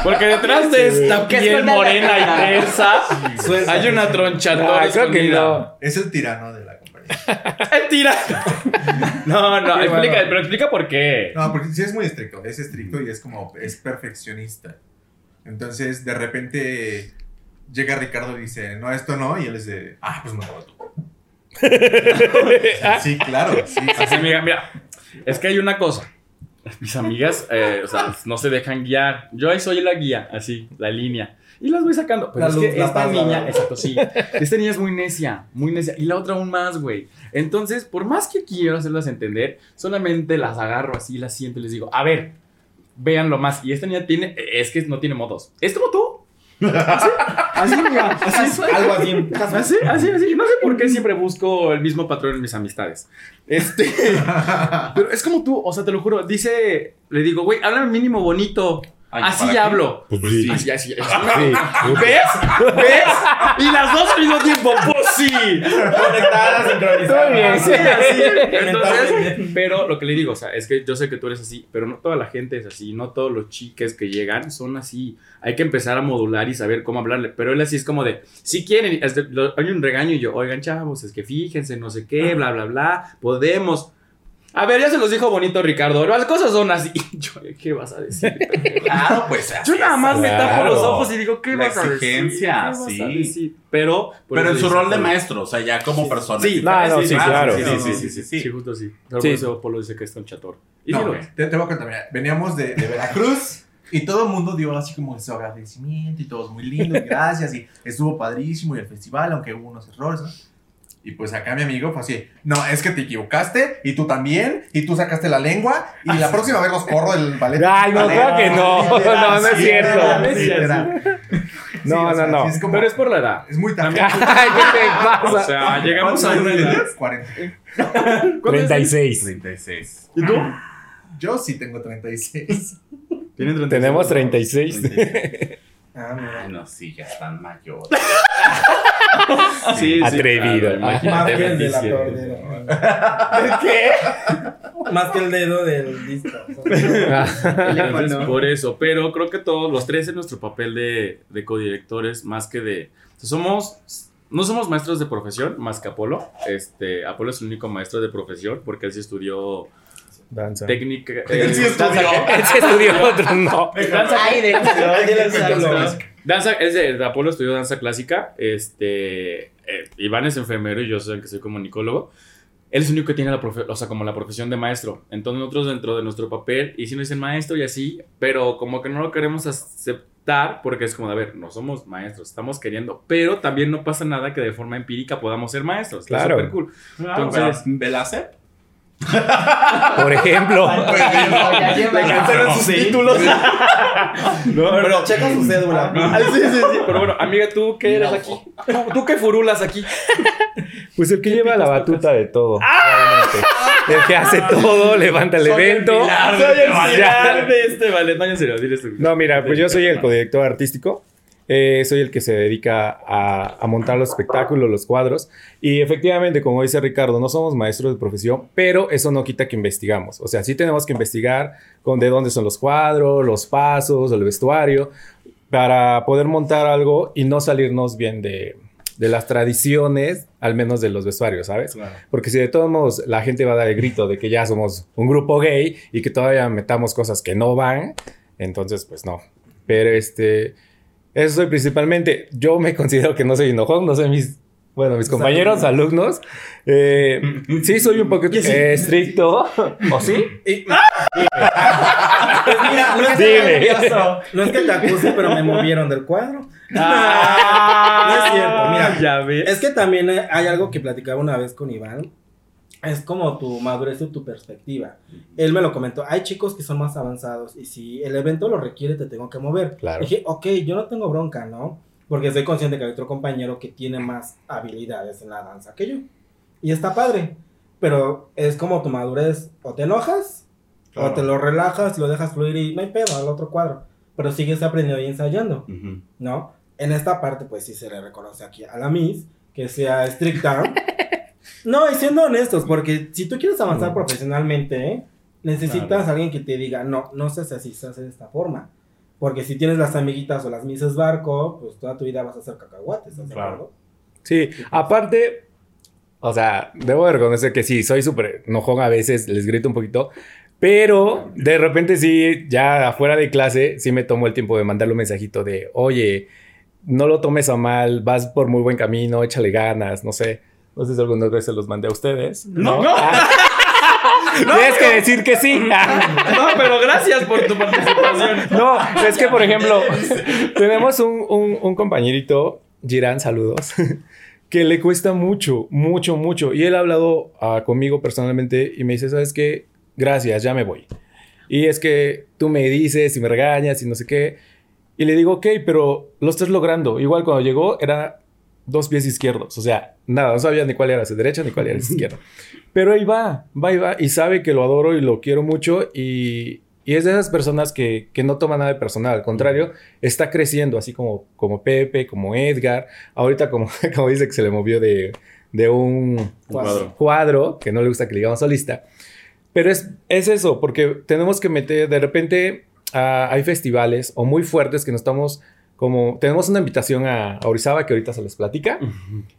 Porque detrás de esta ¿Qué piel morena y tersa Suelta. hay una tronchatora Ah, creo que no. Es el tirano de compañía. Mentira. No, no, explica, bueno. pero explica por qué. No, porque sí es muy estricto. Es estricto y es como, es perfeccionista. Entonces, de repente llega Ricardo y dice, no, esto no. Y él es de, ah, pues mejor tú. sí, claro. Sí, sí, Así, sí. amiga, mira, es que hay una cosa. Mis amigas, eh, o sea, no se dejan guiar. Yo ahí soy la guía, así, la línea. Y las voy sacando. Pero La es luz, que esta paz, niña, exacto, sí. Esta niña es muy necia, muy necia. Y la otra aún más, güey. Entonces, por más que quiero hacerlas entender, solamente las agarro así, las siento y les digo, a ver, véanlo más. Y esta niña tiene, es que no tiene modos. Es como tú. Así, así, así. Algo así. Así, así, así. No sé por qué siempre busco el mismo patrón en mis amistades. Este. Pero es como tú, o sea, te lo juro. Dice, le digo, güey, háblame mínimo bonito. Ay, Así ¿para qué? hablo. Pues sí. sí. Así, así. Sí. ¿Ves? ¿Ves? Y las dos al mismo tiempo. Pues sí. Conectadas, sincronizadas. Muy bien, Sí, así. Entonces, pero lo que le digo, o sea, es que yo sé que tú eres así, pero no toda la gente es así, no todos los chiques que llegan son así. Hay que empezar a modular y saber cómo hablarle. Pero él así es como de, si quieren, es de- lo- hay un regaño y yo, oigan, chavos, es que fíjense, no sé qué, bla, bla, bla, podemos. A ver, ya se los dijo bonito Ricardo, las cosas son así. ¿Qué vas a decir? Claro, pues así Yo nada es. más me tapo Claro. los ojos y digo, ¿qué La vas a decir? exigencia, ¿Qué vas a sí. decir? Pero, Pero en su dice, rol de maestro, o sea, ya como persona. Sí, No, no, sí, claro. Sí, Sí, sí, sí, sí, sí. Sí, justo así. Sí. Polo dice que está un chator. Y No, sí te, te voy a contar, mira, veníamos de, de Veracruz y todo el mundo dio así como su agradecimiento y todos muy lindo, y gracias, y estuvo padrísimo y el festival, aunque hubo unos errores, ¿no? Y pues acá mi amigo fue así, no, es que te equivocaste, y tú también, y tú sacaste la lengua, y la próxima vez los corro del ballet. Ay, no, Ballet. claro que no. Literal, No, no es cierto. literal, literal. No, o no, sea, no. sí es como- Pero es por la edad. Es muy tarde. Ay, ¿qué te O pasa? sea, llegamos a ¿Cuántos una edad. tienes? 40. 36. 36. ¿Y tú? Yo sí tengo 36. Tienen 36. Tenemos 36. 36. Ah, no, sí, ya están mayores. Sí, sí, Atrevido. claro, Más imagínate, que el de la 27. peor dedo. ¿Qué? Más que el dedo del disco. Entonces, por eso, pero creo que todos los tres en nuestro papel de, de codirectores, más que de. o sea, somos. No somos maestros de profesión, más que Apolo. Este, Apolo es el único maestro de profesión porque él sí estudió Danza. técnica. Él sí eh, estudió. danza- Él se estudió, otro no. Ay, de Danza, es de, de Apolo estudió danza clásica. Este, eh, Iván es enfermero y yo soy el que soy comunicólogo. Él es el único que tiene la profe- o sea, como la profesión de maestro. Entonces nosotros dentro de nuestro papel, y si nos dicen maestro y así, pero como que no lo queremos aceptar porque es como, de, a ver, no somos maestros, estamos queriendo, pero también no pasa nada que de forma empírica podamos ser maestros. Claro. súper cool. Entonces, ¿Velacep? Por ejemplo. Le cancelaron sus títulos. No, pero checa su cédula. Ah, sí, sí, sí. Pero bueno, amiga, ¿tú qué eres aquí? ¿Tú, tú qué furulas aquí? Pues el que lleva la batuta de todo. obviamente. El que hace todo, levanta el Soy evento. Soy el pilar de este vale. No, en serio, diles tú. No, mira, pues yo soy el codirector artístico. Eh, soy el que se dedica a, a montar los espectáculos, los cuadros. Y efectivamente, como dice Ricardo, no somos maestros de profesión, pero eso no quita que investigamos. O sea, sí tenemos que investigar con de dónde son los cuadros, los pasos, el vestuario, para poder montar algo y no salirnos bien de, de las tradiciones, al menos de los vestuarios, ¿sabes? Porque si de todos modos la gente va a dar el grito de que ya somos un grupo gay y que todavía metamos cosas que no van, entonces pues no. Pero este, eso soy principalmente. Yo me considero que no soy enojón, no soy mis, bueno, mis compañeros, alumnos. Eh, sí, soy un eh, estricto. ¿O sí? Y- Pues mira, no es, Dime. no es que te acuse, pero me movieron del cuadro. Ah, No es cierto, mira. Ya ves. Es que también hay algo que platicaba una vez con Iván. Es como tu madurez y tu perspectiva. Él me lo comentó. Hay chicos que son más avanzados y si el evento lo requiere, te tengo que mover. Claro. Dije, ok, yo no tengo bronca, ¿no? Porque soy consciente que hay otro compañero que tiene más habilidades en la danza que yo. Y está padre. Pero es como tu madurez. O te enojas, o te lo relajas, lo dejas fluir y no hay pedo al otro cuadro. Pero sigues aprendiendo y ensayando. ¿no? En esta parte, pues sí se le reconoce aquí a la Miss que sea estricta. no, y siendo honestos, porque si tú quieres avanzar profesionalmente, ¿eh? necesitas a alguien que te diga, no, no se hace así, se hace de esta forma. Porque si tienes las amiguitas o las Misses Barco, pues toda tu vida vas a hacer cacahuates, ¿estás de Claro. acuerdo? Sí, aparte, o sea, debo de reconocer que sí, soy súper enojón a veces, les grito un poquito, pero de repente sí, ya afuera de clase, sí me tomo el tiempo de mandarle un mensajito de, oye, no lo tomes a mal, vas por muy buen camino, échale ganas, no sé. No sé si algunas veces se los mandé a ustedes. No. Ah. Tienes que decir que sí. No, pero gracias por tu participación. No, es que, por ejemplo, tenemos un, un- un compañerito, Girán, saludos, que le cuesta mucho, mucho, mucho. Y él ha hablado ah, conmigo personalmente y me dice, ¿sabes qué? Gracias, ya me voy. Y es que tú me dices y me regañas y no sé qué. Y le digo, ok, pero lo estás logrando. Igual cuando llegó era dos pies izquierdos. O sea, nada, no sabía ni cuál era su derecha ni cuál era su izquierda. Pero ahí va, va y va. Y sabe que lo adoro y lo quiero mucho. Y, Y es de esas personas que, que no toma nada de personal, al contrario, está creciendo, así como, como Pepe, como Edgar. Ahorita, como, como dice que se le movió de, de un cuadro. cuadro, que no le gusta que le digamos solista. Pero es, es eso, porque tenemos que meter, de repente hay festivales o muy fuertes que nos estamos como, tenemos una invitación a, a Orizaba que ahorita se les platica.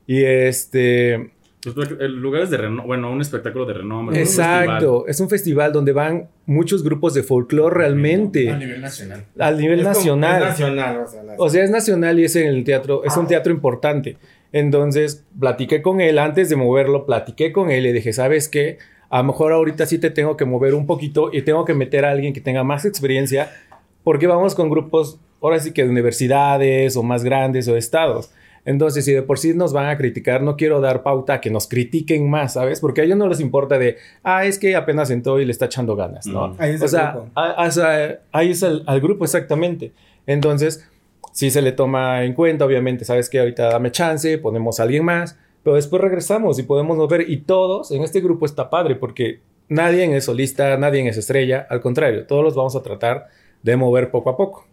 Y este, Los pla- el lugar es de renombre, bueno, un espectáculo de renombre. un exacto, es un festival donde van muchos grupos de folclore realmente A nivel nacional. a nivel Es como- nacional. es nacional, o sea, nacional. O sea, es nacional y es en el teatro, es un teatro importante. Entonces, platiqué con él antes de moverlo, platiqué con él y dije, ¿sabes qué? A lo mejor ahorita sí te tengo que mover un poquito y tengo que meter a alguien que tenga más experiencia porque vamos con grupos, ahora sí que de universidades o más grandes o estados. Entonces, si de por sí nos van a criticar, no quiero dar pauta a que nos critiquen más, ¿sabes? Porque a ellos no les importa de, ah, es que apenas entró y le está echando ganas, ¿no? Mm. Ahí es O el sea, grupo. a- a- ahí es el, al grupo exactamente. Entonces, sí se le toma en cuenta, obviamente, sabes que ahorita dame chance, ponemos a alguien más, pero después regresamos y podemos mover. Y todos en este grupo está padre porque nadie es solista, nadie es estrella, al contrario, todos los vamos a tratar de mover poco a poco.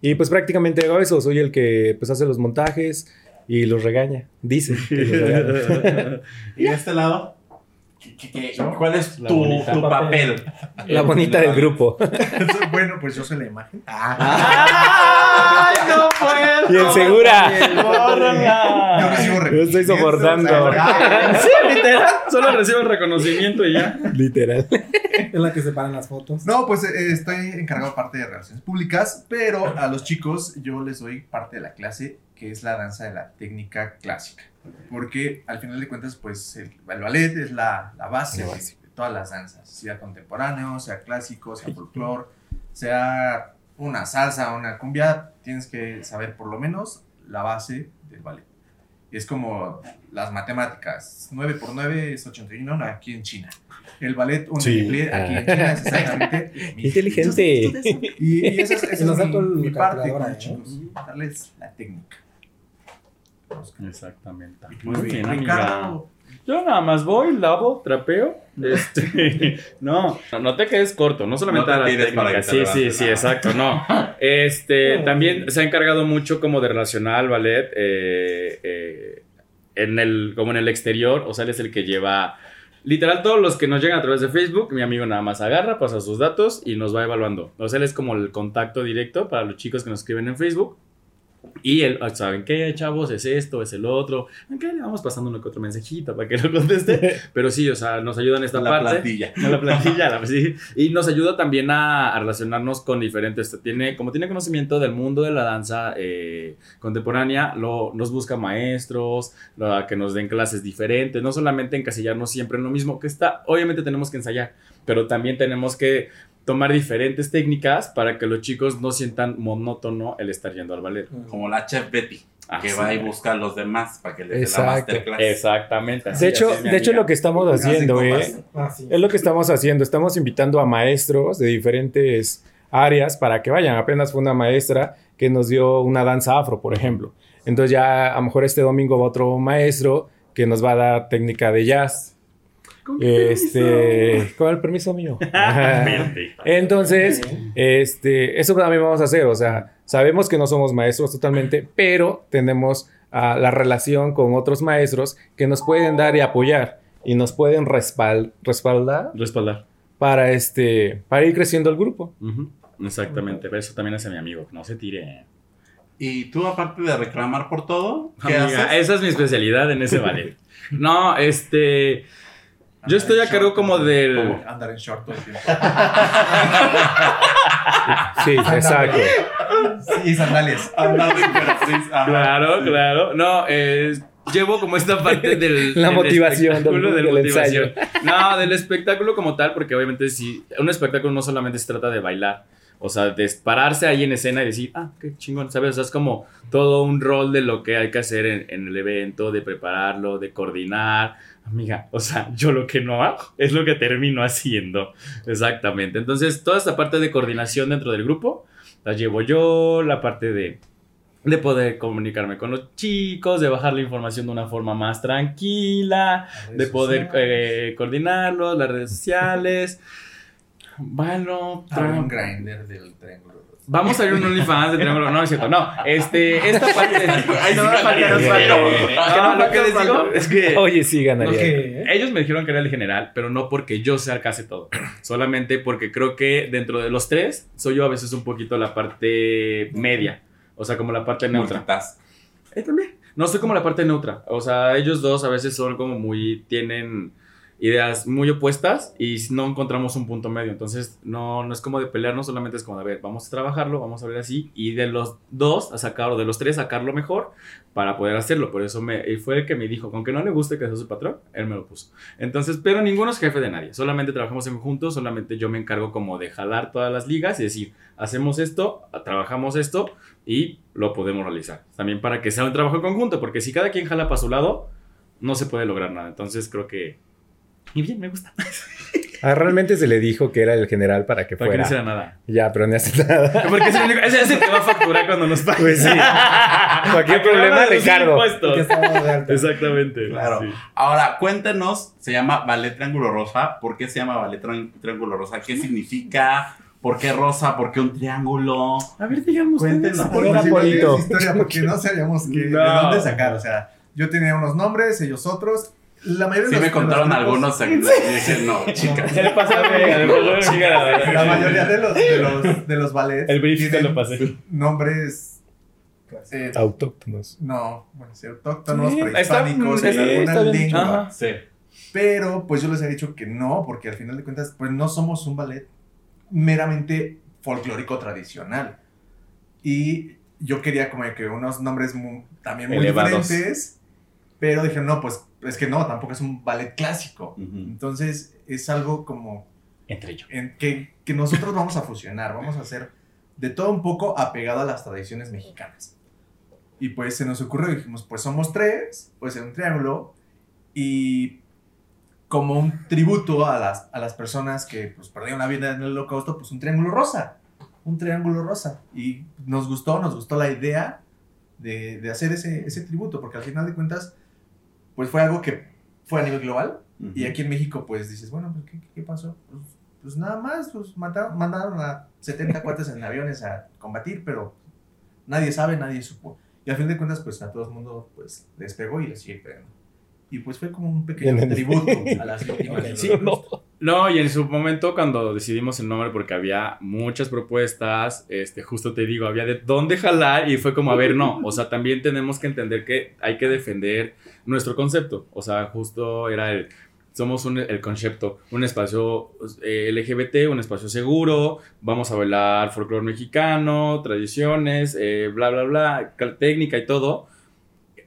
Y pues prácticamente hago eso, soy el que pues hace los montajes y los regaña, dice. que los regaña. ¿Y de este lado? ¿Qué- qué- qué- ¿Cuál es tu, tu papel? La bonita del grupo. bueno, pues yo soy la imagen. ¡Ay, no puedo! Y el segura. Yo recibo Yo estoy soportando. o sea, Sí, literal. Solo recibo el reconocimiento y ya. Literal. Es la que separan las fotos. No, pues eh, estoy encargado parte de relaciones públicas, pero a los chicos yo les doy parte de la clase que es la danza de la técnica clásica. Porque al final de cuentas, pues el, el ballet es la, la base La de, todas las danzas, sea contemporáneo, sea clásico, sea folclore, sea una salsa, una cumbia, tienes que saber por lo menos la base del ballet. Es como las matemáticas, 9 por 9 es 81 aquí en China. El ballet un Sí. aquí en China es exactamente. Inteligente. Y, y esa es, esa es mi, mi parte con chicos, darles la técnica. Exactamente. Muy Muy bien. Ricardo. Yo nada más voy, lavo, trapeo. Este, no, no, te quedes corto, no solamente No te a la técnica. que te Sí, sí, sí, exacto, no. Este, también se ha encargado mucho como de relacionar al ballet eh, eh, en el, como en el exterior. O sea, él es el que lleva. Literal, todos los que nos llegan a través de Facebook, mi amigo nada más agarra, pasa sus datos y nos va evaluando. O sea, él es como el contacto directo para los chicos que nos escriben en Facebook. Y él, ah, ¿saben qué, chavos? Es esto, es el otro. Aunque le vamos pasando uno que otro mensajito para que lo conteste. Pero sí, o sea, nos ayuda en esta La parte. plantilla. La plantilla, la- sí. Y nos ayuda también a, a relacionarnos con diferentes. Tiene, como tiene conocimiento del mundo de la danza eh, contemporánea, lo, nos busca maestros, que nos den clases diferentes. No solamente encasillarnos siempre en lo mismo que está. Obviamente tenemos que ensayar, pero también tenemos que tomar diferentes técnicas para que los chicos no sientan monótono el estar yendo al ballet. Como la chef Betty, Ah, que sí. va y busca a los demás para que les dé la masterclass. Exactamente. así, De hecho, de hecho lo que estamos haciendo, ¿eh? Ah, sí. Es lo que estamos haciendo. Estamos invitando a maestros de diferentes áreas para que vayan. Apenas fue una maestra que nos dio una danza afro, por ejemplo. Entonces ya a lo mejor este domingo va otro maestro que nos va a dar técnica de jazz. Este, con el permiso mío. Exactamente. Entonces, este, eso también vamos a hacer. O sea, sabemos que no somos maestros totalmente, pero tenemos ah, la relación con otros maestros que nos pueden dar y apoyar y nos pueden respal- respaldar Respaldar. para este, para ir creciendo el grupo. Ujú, Exactamente, pero eso también hace mi amigo, que no se tire. Y tú, aparte de reclamar por todo, ¿qué Amiga, haces? esa es mi especialidad en ese ballet. No, este. Yo estoy a cargo como del. Andar en short todo el tiempo. Sí, exacto. Sí, sandalias. Andar emperatriz. ajá. Claro, claro. No, eh, llevo como esta parte del. La del motivación espectáculo, del- del del motivación. No, del espectáculo como tal, porque obviamente si. Un espectáculo no solamente se trata de bailar. O sea, de pararse ahí en escena y decir, ah, qué chingón, ¿sabes? O sea, es como todo un rol de lo que hay que hacer en, en el evento, de prepararlo, de coordinar. Amiga, o sea, yo lo que no hago es lo que termino haciendo. Exactamente. Entonces, toda esta parte de coordinación dentro del grupo la llevo yo, la parte de, de poder comunicarme con los chicos, de bajar la información de una forma más tranquila, de poder eh, coordinarlos, las redes sociales. Bueno, un grinder del triángulo. Vamos a ir a un OnlyFans de triángulo. No, es cierto. No, este, esta parte. Ay, no, falta, nos falta. No, lo que les digo es que. Oye, sí ganaría. Ellos me dijeron que era el general, pero no porque yo sea casi todo. Solamente porque creo que dentro de los tres, soy yo a veces un poquito la parte media. O sea, como la parte neutra. Multitask. Eh, también. No soy como la parte neutra. O sea, ellos dos a veces son como muy. tienen ideas muy opuestas y no encontramos un punto medio. Entonces, no, no es como de pelearnos, solamente es como a ver, vamos a trabajarlo, vamos a ver así. Y de los dos, a sacar, o de los tres, sacarlo mejor para poder hacerlo. Por eso me, y fue el que me dijo, con que no le guste que sea su patrón, él me lo puso. Entonces, pero ninguno es jefe de nadie. Solamente trabajamos en conjunto, solamente yo me encargo como de jalar todas las ligas y decir, hacemos esto, trabajamos esto y lo podemos realizar. También para que sea un trabajo conjunto, porque si cada quien jala para su lado, no se puede lograr nada. Entonces creo que... Y bien, me gusta. Ah, realmente se le dijo que era el general para que Para que no fuera. hiciera nada. Ya, pero no hace nada. Porque es el único- ese es el que va a facturar cuando nos pague. Pues sí. Cualquier problema, Ricardo. Que estamos de alta. Exactamente. Claro. sí. Ahora, cuéntenos, se llama Ballet Triángulo Rosa. ¿Por qué se llama Ballet Trián- Triángulo Rosa? ¿Qué significa? ¿Por qué rosa? ¿Por qué un triángulo? A ver, digamos. Cuéntenos. ¿Por es historia porque no sabíamos que, No. de dónde sacar. O sea, yo tenía unos nombres, ellos otros. La mayoría Sí de los me contaron los grupos- algunos. Y dije, no, chicas. Se le pasó a. La mayoría de los, de los, de los ballets El brief te lo pasé. nombres. eh, Autóctonos. no, bueno, sí, autóctonos, Sí, prehispánicos, está- en sí, alguna está bien dicho. lengua. Ajá. Sí. Pero pues yo les he dicho que no, porque al final de cuentas, pues no somos un ballet meramente folclórico tradicional. Y yo quería como que unos nombres mu- también muy Elevados. diferentes, pero dije, no, pues es que no, tampoco es un ballet clásico. Ujú. Entonces es algo como Entre ellos. en que, que nosotros vamos a fusionar, vamos a hacer de todo un poco apegado a las tradiciones mexicanas. Y pues se nos ocurrió, dijimos, pues somos tres, pues en un triángulo, y como un tributo a las, a las personas que pues, perdieron la vida en el holocausto, pues un triángulo rosa, un triángulo rosa. Y nos gustó, nos gustó la idea de, de hacer ese, ese tributo, porque al final de cuentas, pues fue algo que fue a nivel global, y aquí en México, pues dices, bueno, pues, ¿qué, qué pasó? Pues, pues nada más, pues mataron, mandaron a 70 cuates en aviones a combatir, pero nadie sabe, nadie supo. Y al fin de cuentas, pues a todo el mundo pues, les pegó y les sigue pegando. Y pues fue como un pequeño tributo a las víctimas. Sí, holocausto. No, y en su momento cuando decidimos el nombre, porque había muchas propuestas, este, justo te digo, había de dónde jalar y fue como, a ver, no, o sea, también tenemos que entender que hay que defender nuestro concepto, o sea, justo era el, somos un, el concepto, un espacio eh, LGBT, un espacio seguro, vamos a bailar folclore mexicano, tradiciones, eh, bla, bla, bla, técnica y todo.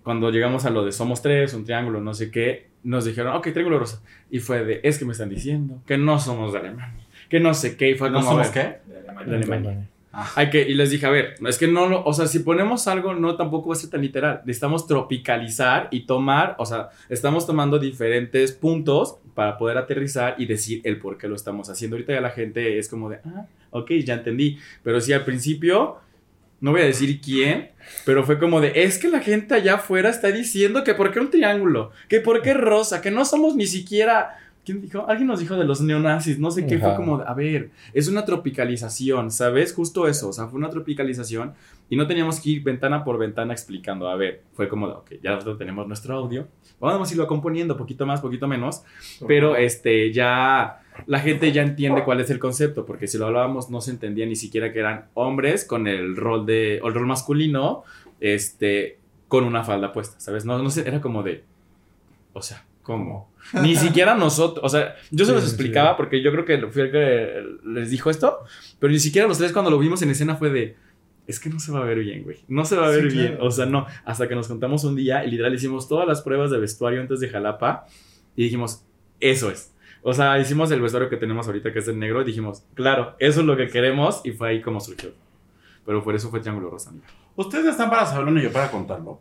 Cuando llegamos a lo de somos tres, un triángulo, no sé qué, nos dijeron, ok, triángulo rosa. Y fue de, es que me están diciendo que no somos de Alemania, que no sé qué. Y fue ¿No como, somos a ver, qué? De Alemania. Ah. Hay que, y les dije, a ver, es que no lo, o sea, si ponemos algo, no tampoco va a ser tan literal. Necesitamos tropicalizar y tomar, o sea, estamos tomando diferentes puntos para poder aterrizar y decir el por qué lo estamos haciendo. Ahorita ya la gente es como de, ah, ok, ya entendí. Pero sí, al principio, no voy a decir quién, pero fue como de, es que la gente allá afuera está diciendo que por qué un triángulo, que por qué rosa, que no somos ni siquiera... ¿Quién dijo? Alguien nos dijo de los neonazis, no sé qué, fue como, de, a ver, es una tropicalización, ¿sabes? Justo eso, o sea, fue una tropicalización y no teníamos que ir ventana por ventana explicando, a ver, fue como, de, ok, ya tenemos nuestro audio, vamos a irlo componiendo, poquito más, poquito menos, pero este, ya la gente ya entiende cuál es el concepto, porque si lo hablábamos no se entendía ni siquiera que eran hombres con el rol de, o el rol masculino, este, con una falda puesta, ¿sabes? No, no sé, era como de, o sea, ¿cómo? Ni siquiera nosotros, o sea, yo se los explicaba porque yo creo que fui el que les dijo esto, pero ni siquiera los tres cuando lo vimos en escena fue de, es que no se va a ver bien, güey, no se va a Sí, ver bien, claro. o sea, no, hasta que nos contamos un día y literal hicimos todas las pruebas de vestuario antes de Jalapa y dijimos, eso es. O sea, hicimos el vestuario que tenemos ahorita que es el negro y dijimos, claro, eso es lo que queremos y fue ahí como surgió. Pero por eso fue Triángulo Rosa, amiga. Ustedes están para saberlo y yo para contarlo.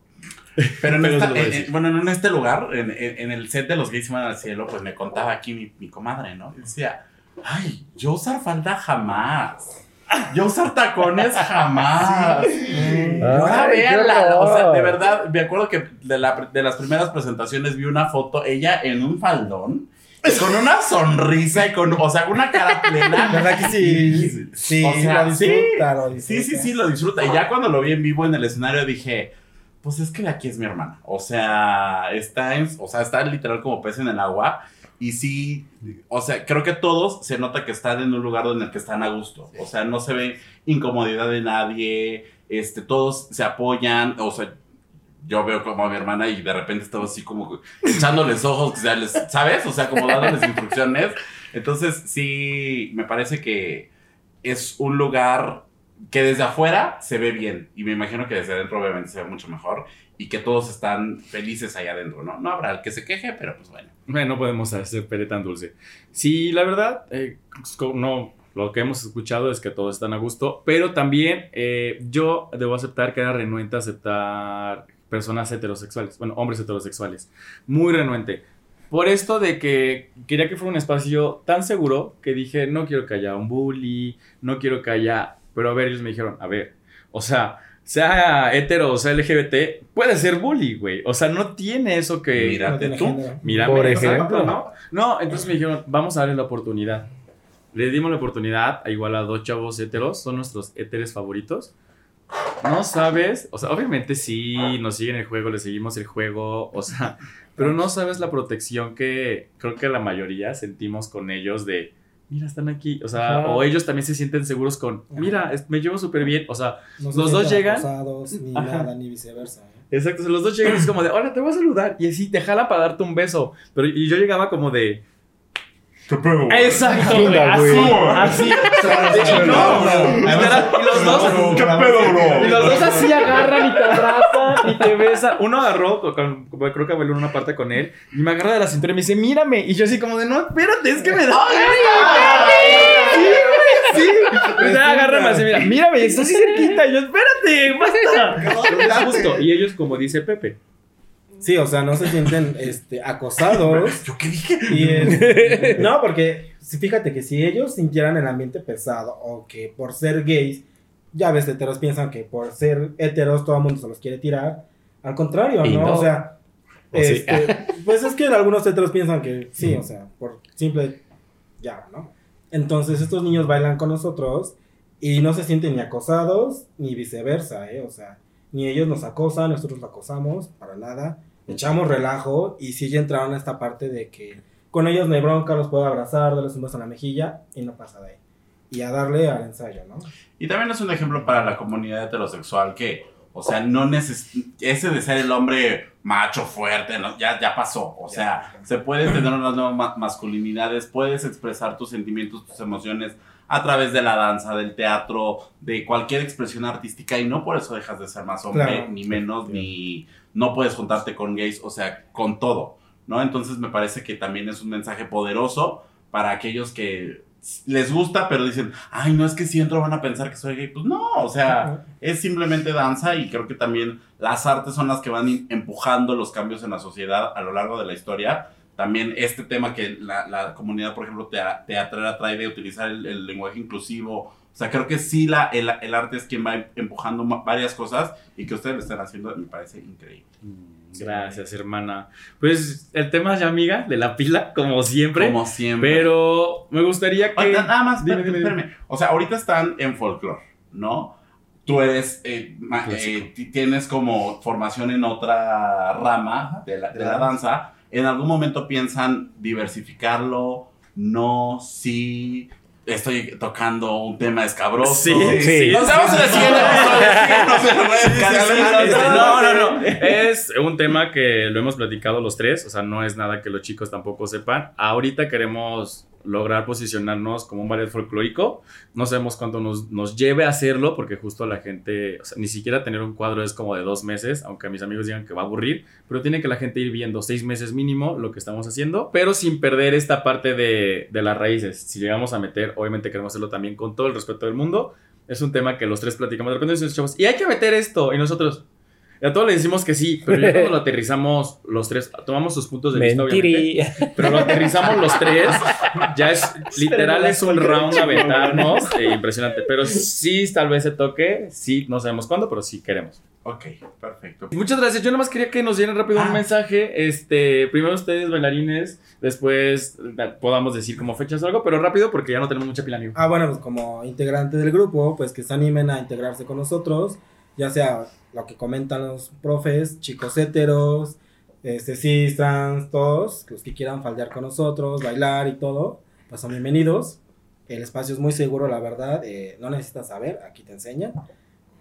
Pero, en Pero esta- en- en- bueno, en este lugar, en, en- en el set de los gays iban al cielo, pues me contaba aquí mi, mi comadre, ¿no? Y decía, ay, yo usar falda jamás. Yo usar tacones jamás. Y ahora véanla. O sea, de verdad, me acuerdo que de, la- de las primeras presentaciones vi una foto, ella en un faldón. Con una sonrisa y con, o sea, una cara plena. ¿Verdad que sí? Sí, O sea, lo disfruta, lo disfruta. Sí, sí, sí, lo disfruta. Y ya cuando lo vi en vivo en el escenario dije, pues es que de aquí es mi hermana. O sea, está en, o sea, está literal como pez en el agua. Y sí, o sea, creo que todos se nota que están en un lugar en el que están a gusto. O sea, no se ve incomodidad de nadie. Este, todos se apoyan. O sea, yo veo como a mi hermana y de repente estaba así como echándoles ojos, ¿sabes? O sea, como dándoles instrucciones. Entonces, sí, me parece que es un lugar que desde afuera se ve bien. Y me imagino que desde adentro obviamente se ve mucho mejor. Y que todos están felices ahí adentro, ¿no? No habrá el que se queje, pero pues bueno. No podemos hacer pere tan dulce. Sí, la verdad, eh, co- no, lo que hemos escuchado es que todos están a gusto, pero también eh, yo debo aceptar que era renuente aceptar personas heterosexuales, bueno, hombres heterosexuales, muy renuente. Por esto de que quería que fuera un espacio tan seguro que dije, no quiero que haya un bully, no quiero que haya, pero a ver, ellos me dijeron, a ver, o sea, sea hetero o sea LGBT, puede ser bully, güey. O sea, no tiene eso que... No Mírate tiene tú. género. Mírame, Por ejemplo. ¿no? No, entonces me dijeron, vamos a darle la oportunidad. Le dimos la oportunidad a igual a dos chavos heteros, son nuestros héteres favoritos. No sabes, o sea, obviamente sí, nos siguen el juego, le seguimos el juego, o sea, pero no sabes la protección que creo que la mayoría sentimos con ellos de, mira, están aquí, o sea, Ajá. o ellos también se sienten seguros con, mira, me llevo súper bien, o sea, No Los dos llegan. acosados, ni Ajá. nada, ni viceversa. ¿eh? Exacto, o sea, los dos llegan y es como de, hola, te voy a saludar. Y así te jala para darte un beso. Pero y yo llegaba como de. ¿Qué pedo? Exacto, güey. Onda, Así, así. No, literal, y los dos. ¿Qué pedo, bro? Y los dos así agarran y te abrazan y te besan. Uno agarró, con, con- creo que bailó en una parte con él, y me agarra de la cintura y me dice, mírame. Y yo así como de, no, espérate, es que me da. Sí, güey, sí. Me dice, agárrame así, mira, mírame, estás así cerquita. Y yo, espérate, basta. Pero es justo. Y ellos, como dice Pepe, Sí, o sea, no se sienten este, acosados. ¿Yo qué dije? Y es- no, porque fíjate que si ellos sintieran el ambiente pesado o que por ser gays, ya ves, heteros piensan que por ser heteros todo el mundo se los quiere tirar. Al contrario, ¿no? no. O sea, O sí. este, pues es que algunos heteros piensan que sí, o sea, por simple ya, ¿no? Entonces estos niños bailan con nosotros y no se sienten ni acosados ni viceversa, ¿eh? O sea, ni ellos nos acosan, nosotros los acosamos, para nada. Echamos relajo y sí ya entraron a esta parte de que con ellos no hay bronca, los puedo abrazar, darles un beso en la mejilla y no pasa de ahí. Y a darle al ensayo, ¿no? Y también es un ejemplo para la comunidad heterosexual que, o sea, no neces ese de ser el hombre macho fuerte, ¿no? ya, ya pasó. O sea, se puede tener unas nuevas ma- masculinidades, puedes expresar tus sentimientos, tus emociones a través de la danza, del teatro, de cualquier expresión artística y no por eso dejas de ser más hombre, Claro. ni menos, ni no puedes juntarte con gays, o sea, con todo, ¿no? Entonces me parece que también es un mensaje poderoso para aquellos que les gusta, pero dicen, ay, no es que si entro van a pensar que soy gay. Pues no, o sea, es simplemente danza y creo que también las artes son las que van empujando los cambios en la sociedad a lo largo de la historia. También este tema que la, la comunidad, por ejemplo, tea- teatrera trae de utilizar el, el lenguaje inclusivo. O sea, creo que sí la, el, el arte es quien va empujando varias cosas y que ustedes lo están haciendo me parece increíble. Gracias, hermana. Pues el tema ya, amiga, de la pila, como siempre. Como siempre. Pero me gustaría que. Oye, nada más, Dime, espérame, dime, dime. espérame. O sea, ahorita están en folclore, ¿no? Tú eres, eh, eh, ti- tienes como formación en otra rama de la, de la danza. ¿En algún momento piensan diversificarlo? No, sí. Estoy tocando un tema escabroso. Sí, sí. Nos vemos en el siguiente episodio. No, no, no. Es un tema que lo hemos platicado los tres. O sea, no es nada que los chicos tampoco sepan. Ahorita queremos lograr posicionarnos como un ballet folclórico. No sabemos cuánto nos, nos lleve a hacerlo, porque justo la gente, o sea, ni siquiera tener un cuadro es como de dos meses, aunque mis amigos digan que va a aburrir, pero tiene que la gente ir viendo seis meses mínimo lo que estamos haciendo, pero sin perder esta parte de, de las raíces. Si llegamos a meter, obviamente queremos hacerlo también con todo el respeto del mundo. Es un tema que los tres platicamos. De repente chavos, y hay que meter esto. Y nosotros, a todos le decimos que sí, pero ya cuando lo aterrizamos los tres, tomamos sus puntos de vista, obviamente, pero lo aterrizamos los tres, ya es literal es un round a aventarnos, eh, impresionante. Pero sí, tal vez se toque, sí, no sabemos cuándo, pero sí queremos. Ok, perfecto. Muchas gracias. Yo nada más quería que nos dieran rápido Ah. un mensaje. Este, primero ustedes, bailarines, después podamos decir como fechas o algo, pero rápido porque ya no tenemos mucha pila, amigo. Ah, bueno, pues como integrante del grupo, pues que se animen a integrarse con nosotros, ya sea lo que comentan los profes, chicos heteros, este, cis, trans, todos, los que quieran faldear con nosotros, bailar y todo, pues son bienvenidos. El espacio es muy seguro, la verdad, eh, no necesitas saber, aquí te enseñan.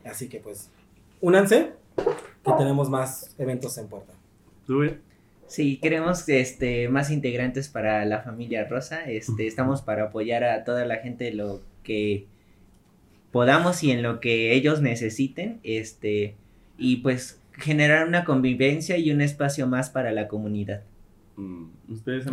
Así que pues, únanse, que tenemos más eventos en puerta. Sí, queremos este, más integrantes para la familia Rosa. Este, estamos para apoyar a toda la gente en lo que podamos y en lo que ellos necesiten. Este, y pues generar una convivencia y un espacio más para la comunidad. Mm, Ustedes.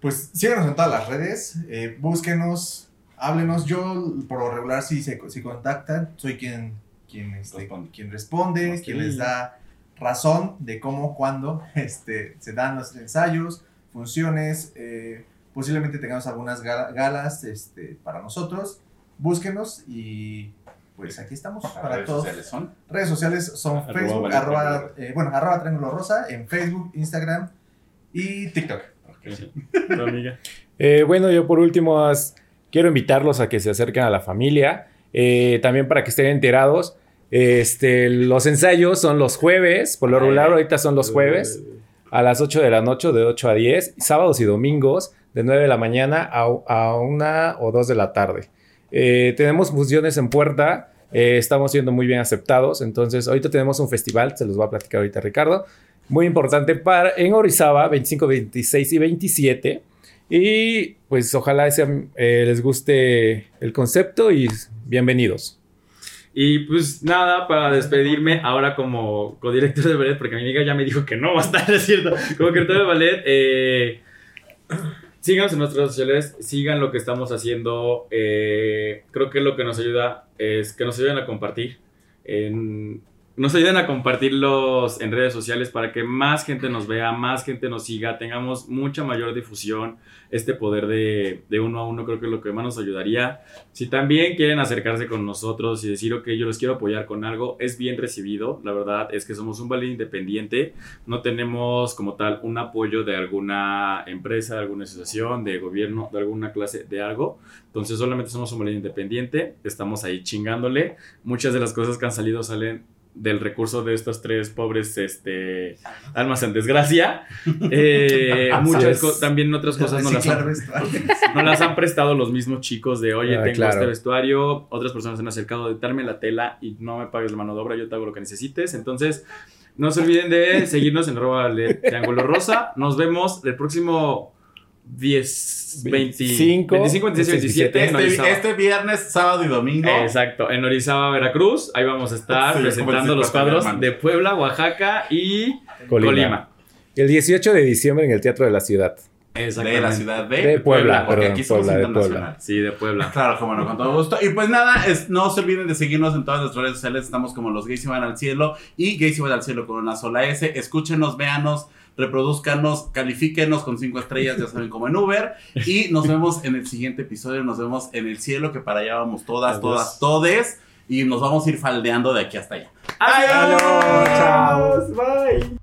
Pues síganos en todas las redes, eh, búsquenos, háblenos. Yo, por lo regular, si se si contactan, soy quien, quien, este, Responde. quien responde, quien les da razón de cómo, cuándo este, se dan los ensayos, funciones. eh, posiblemente tengamos algunas gala- galas este, para nosotros. Búsquenos y pues aquí estamos para redes todos. sociales son. Redes sociales son Arroba Facebook, arroba, eh, bueno, arroba Triángulo Rosa en Facebook, Instagram y TikTok. Sí. ¿Tu amiga? Eh, bueno, yo por último as- quiero invitarlos a que se acerquen a la familia, eh, también para que estén enterados. Este, los ensayos son los jueves, por lo regular ahorita son los jueves, a las 8 de la noche, de 8 a 10, sábados y domingos, de 9 de la mañana a, a 1 o 2 de la tarde. Eh, tenemos funciones en puerta, eh, estamos siendo muy bien aceptados, entonces ahorita tenemos un festival, se los va a platicar ahorita Ricardo, muy importante para, en Orizaba, 25, 26 y 27. Y pues ojalá eh, les guste el concepto y bienvenidos. Y pues nada, para despedirme ahora como codirector de ballet, porque mi amiga ya me dijo que no va a estar, es cierto, como director de ballet, eh, síganos en nuestras redes sociales, sigan lo que estamos haciendo, eh, creo que lo que nos ayuda es que nos ayuden a compartir, nos ayuden a compartirlos en redes sociales para que más gente nos vea, más gente nos siga, tengamos mucha mayor difusión, este poder de, de uno a uno creo que es lo que más nos ayudaría. Si también quieren acercarse con nosotros y decir, ok, yo los quiero apoyar con algo, es bien recibido. La verdad es que somos un ballet independiente. No tenemos como tal un apoyo de alguna empresa, de alguna asociación, de gobierno, de alguna clase de algo. Entonces solamente somos un ballet independiente. Estamos ahí chingándole. Muchas de las cosas que han salido salen del recurso de estos tres pobres este, almas en desgracia. Eh, muchas también otras cosas no las, han, no las han prestado los mismos chicos de, oye, Ah, tengo claro. este vestuario, otras personas se han acercado de darme la tela y no me pagues la mano de obra, yo te hago lo que necesites. Entonces, no se olviden de seguirnos en arroba triángulo rosa. Nos vemos el próximo 10, 25, 25, 25 26 27 en Este, este viernes, sábado y domingo. Exacto, en Orizaba, Veracruz. Ahí vamos a estar Sí, presentando los de cuadros de Puebla, Oaxaca y Colima. Colima. El 18 de diciembre en el Teatro de la Ciudad. de la ciudad de, De Puebla, porque perdón, aquí somos Puebla, de internacionales. Sí, de Puebla. Claro, como no, con todo gusto. Y pues nada, es, no se olviden de seguirnos en todas nuestras redes sociales. Estamos como los gays y van al cielo y gays y van al cielo con una sola S. Escúchenos, véanos, reproduzcanos, califíquenos con cinco estrellas, ya saben, como en Uber. Y nos vemos en el siguiente episodio. Nos vemos en el cielo, que para allá vamos todas, Adiós. todas, todes. Y nos vamos a ir faldeando de aquí hasta allá. Adiós. Bye.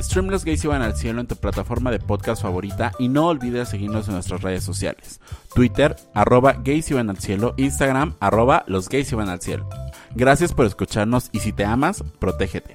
Stream Los Gays Iban al Cielo en tu plataforma de podcast favorita y no olvides seguirnos en nuestras redes sociales. Twitter, arroba Gays Iban al Cielo, Instagram, arroba Los Gays Iban al Cielo. Gracias por escucharnos y si te amas, protégete.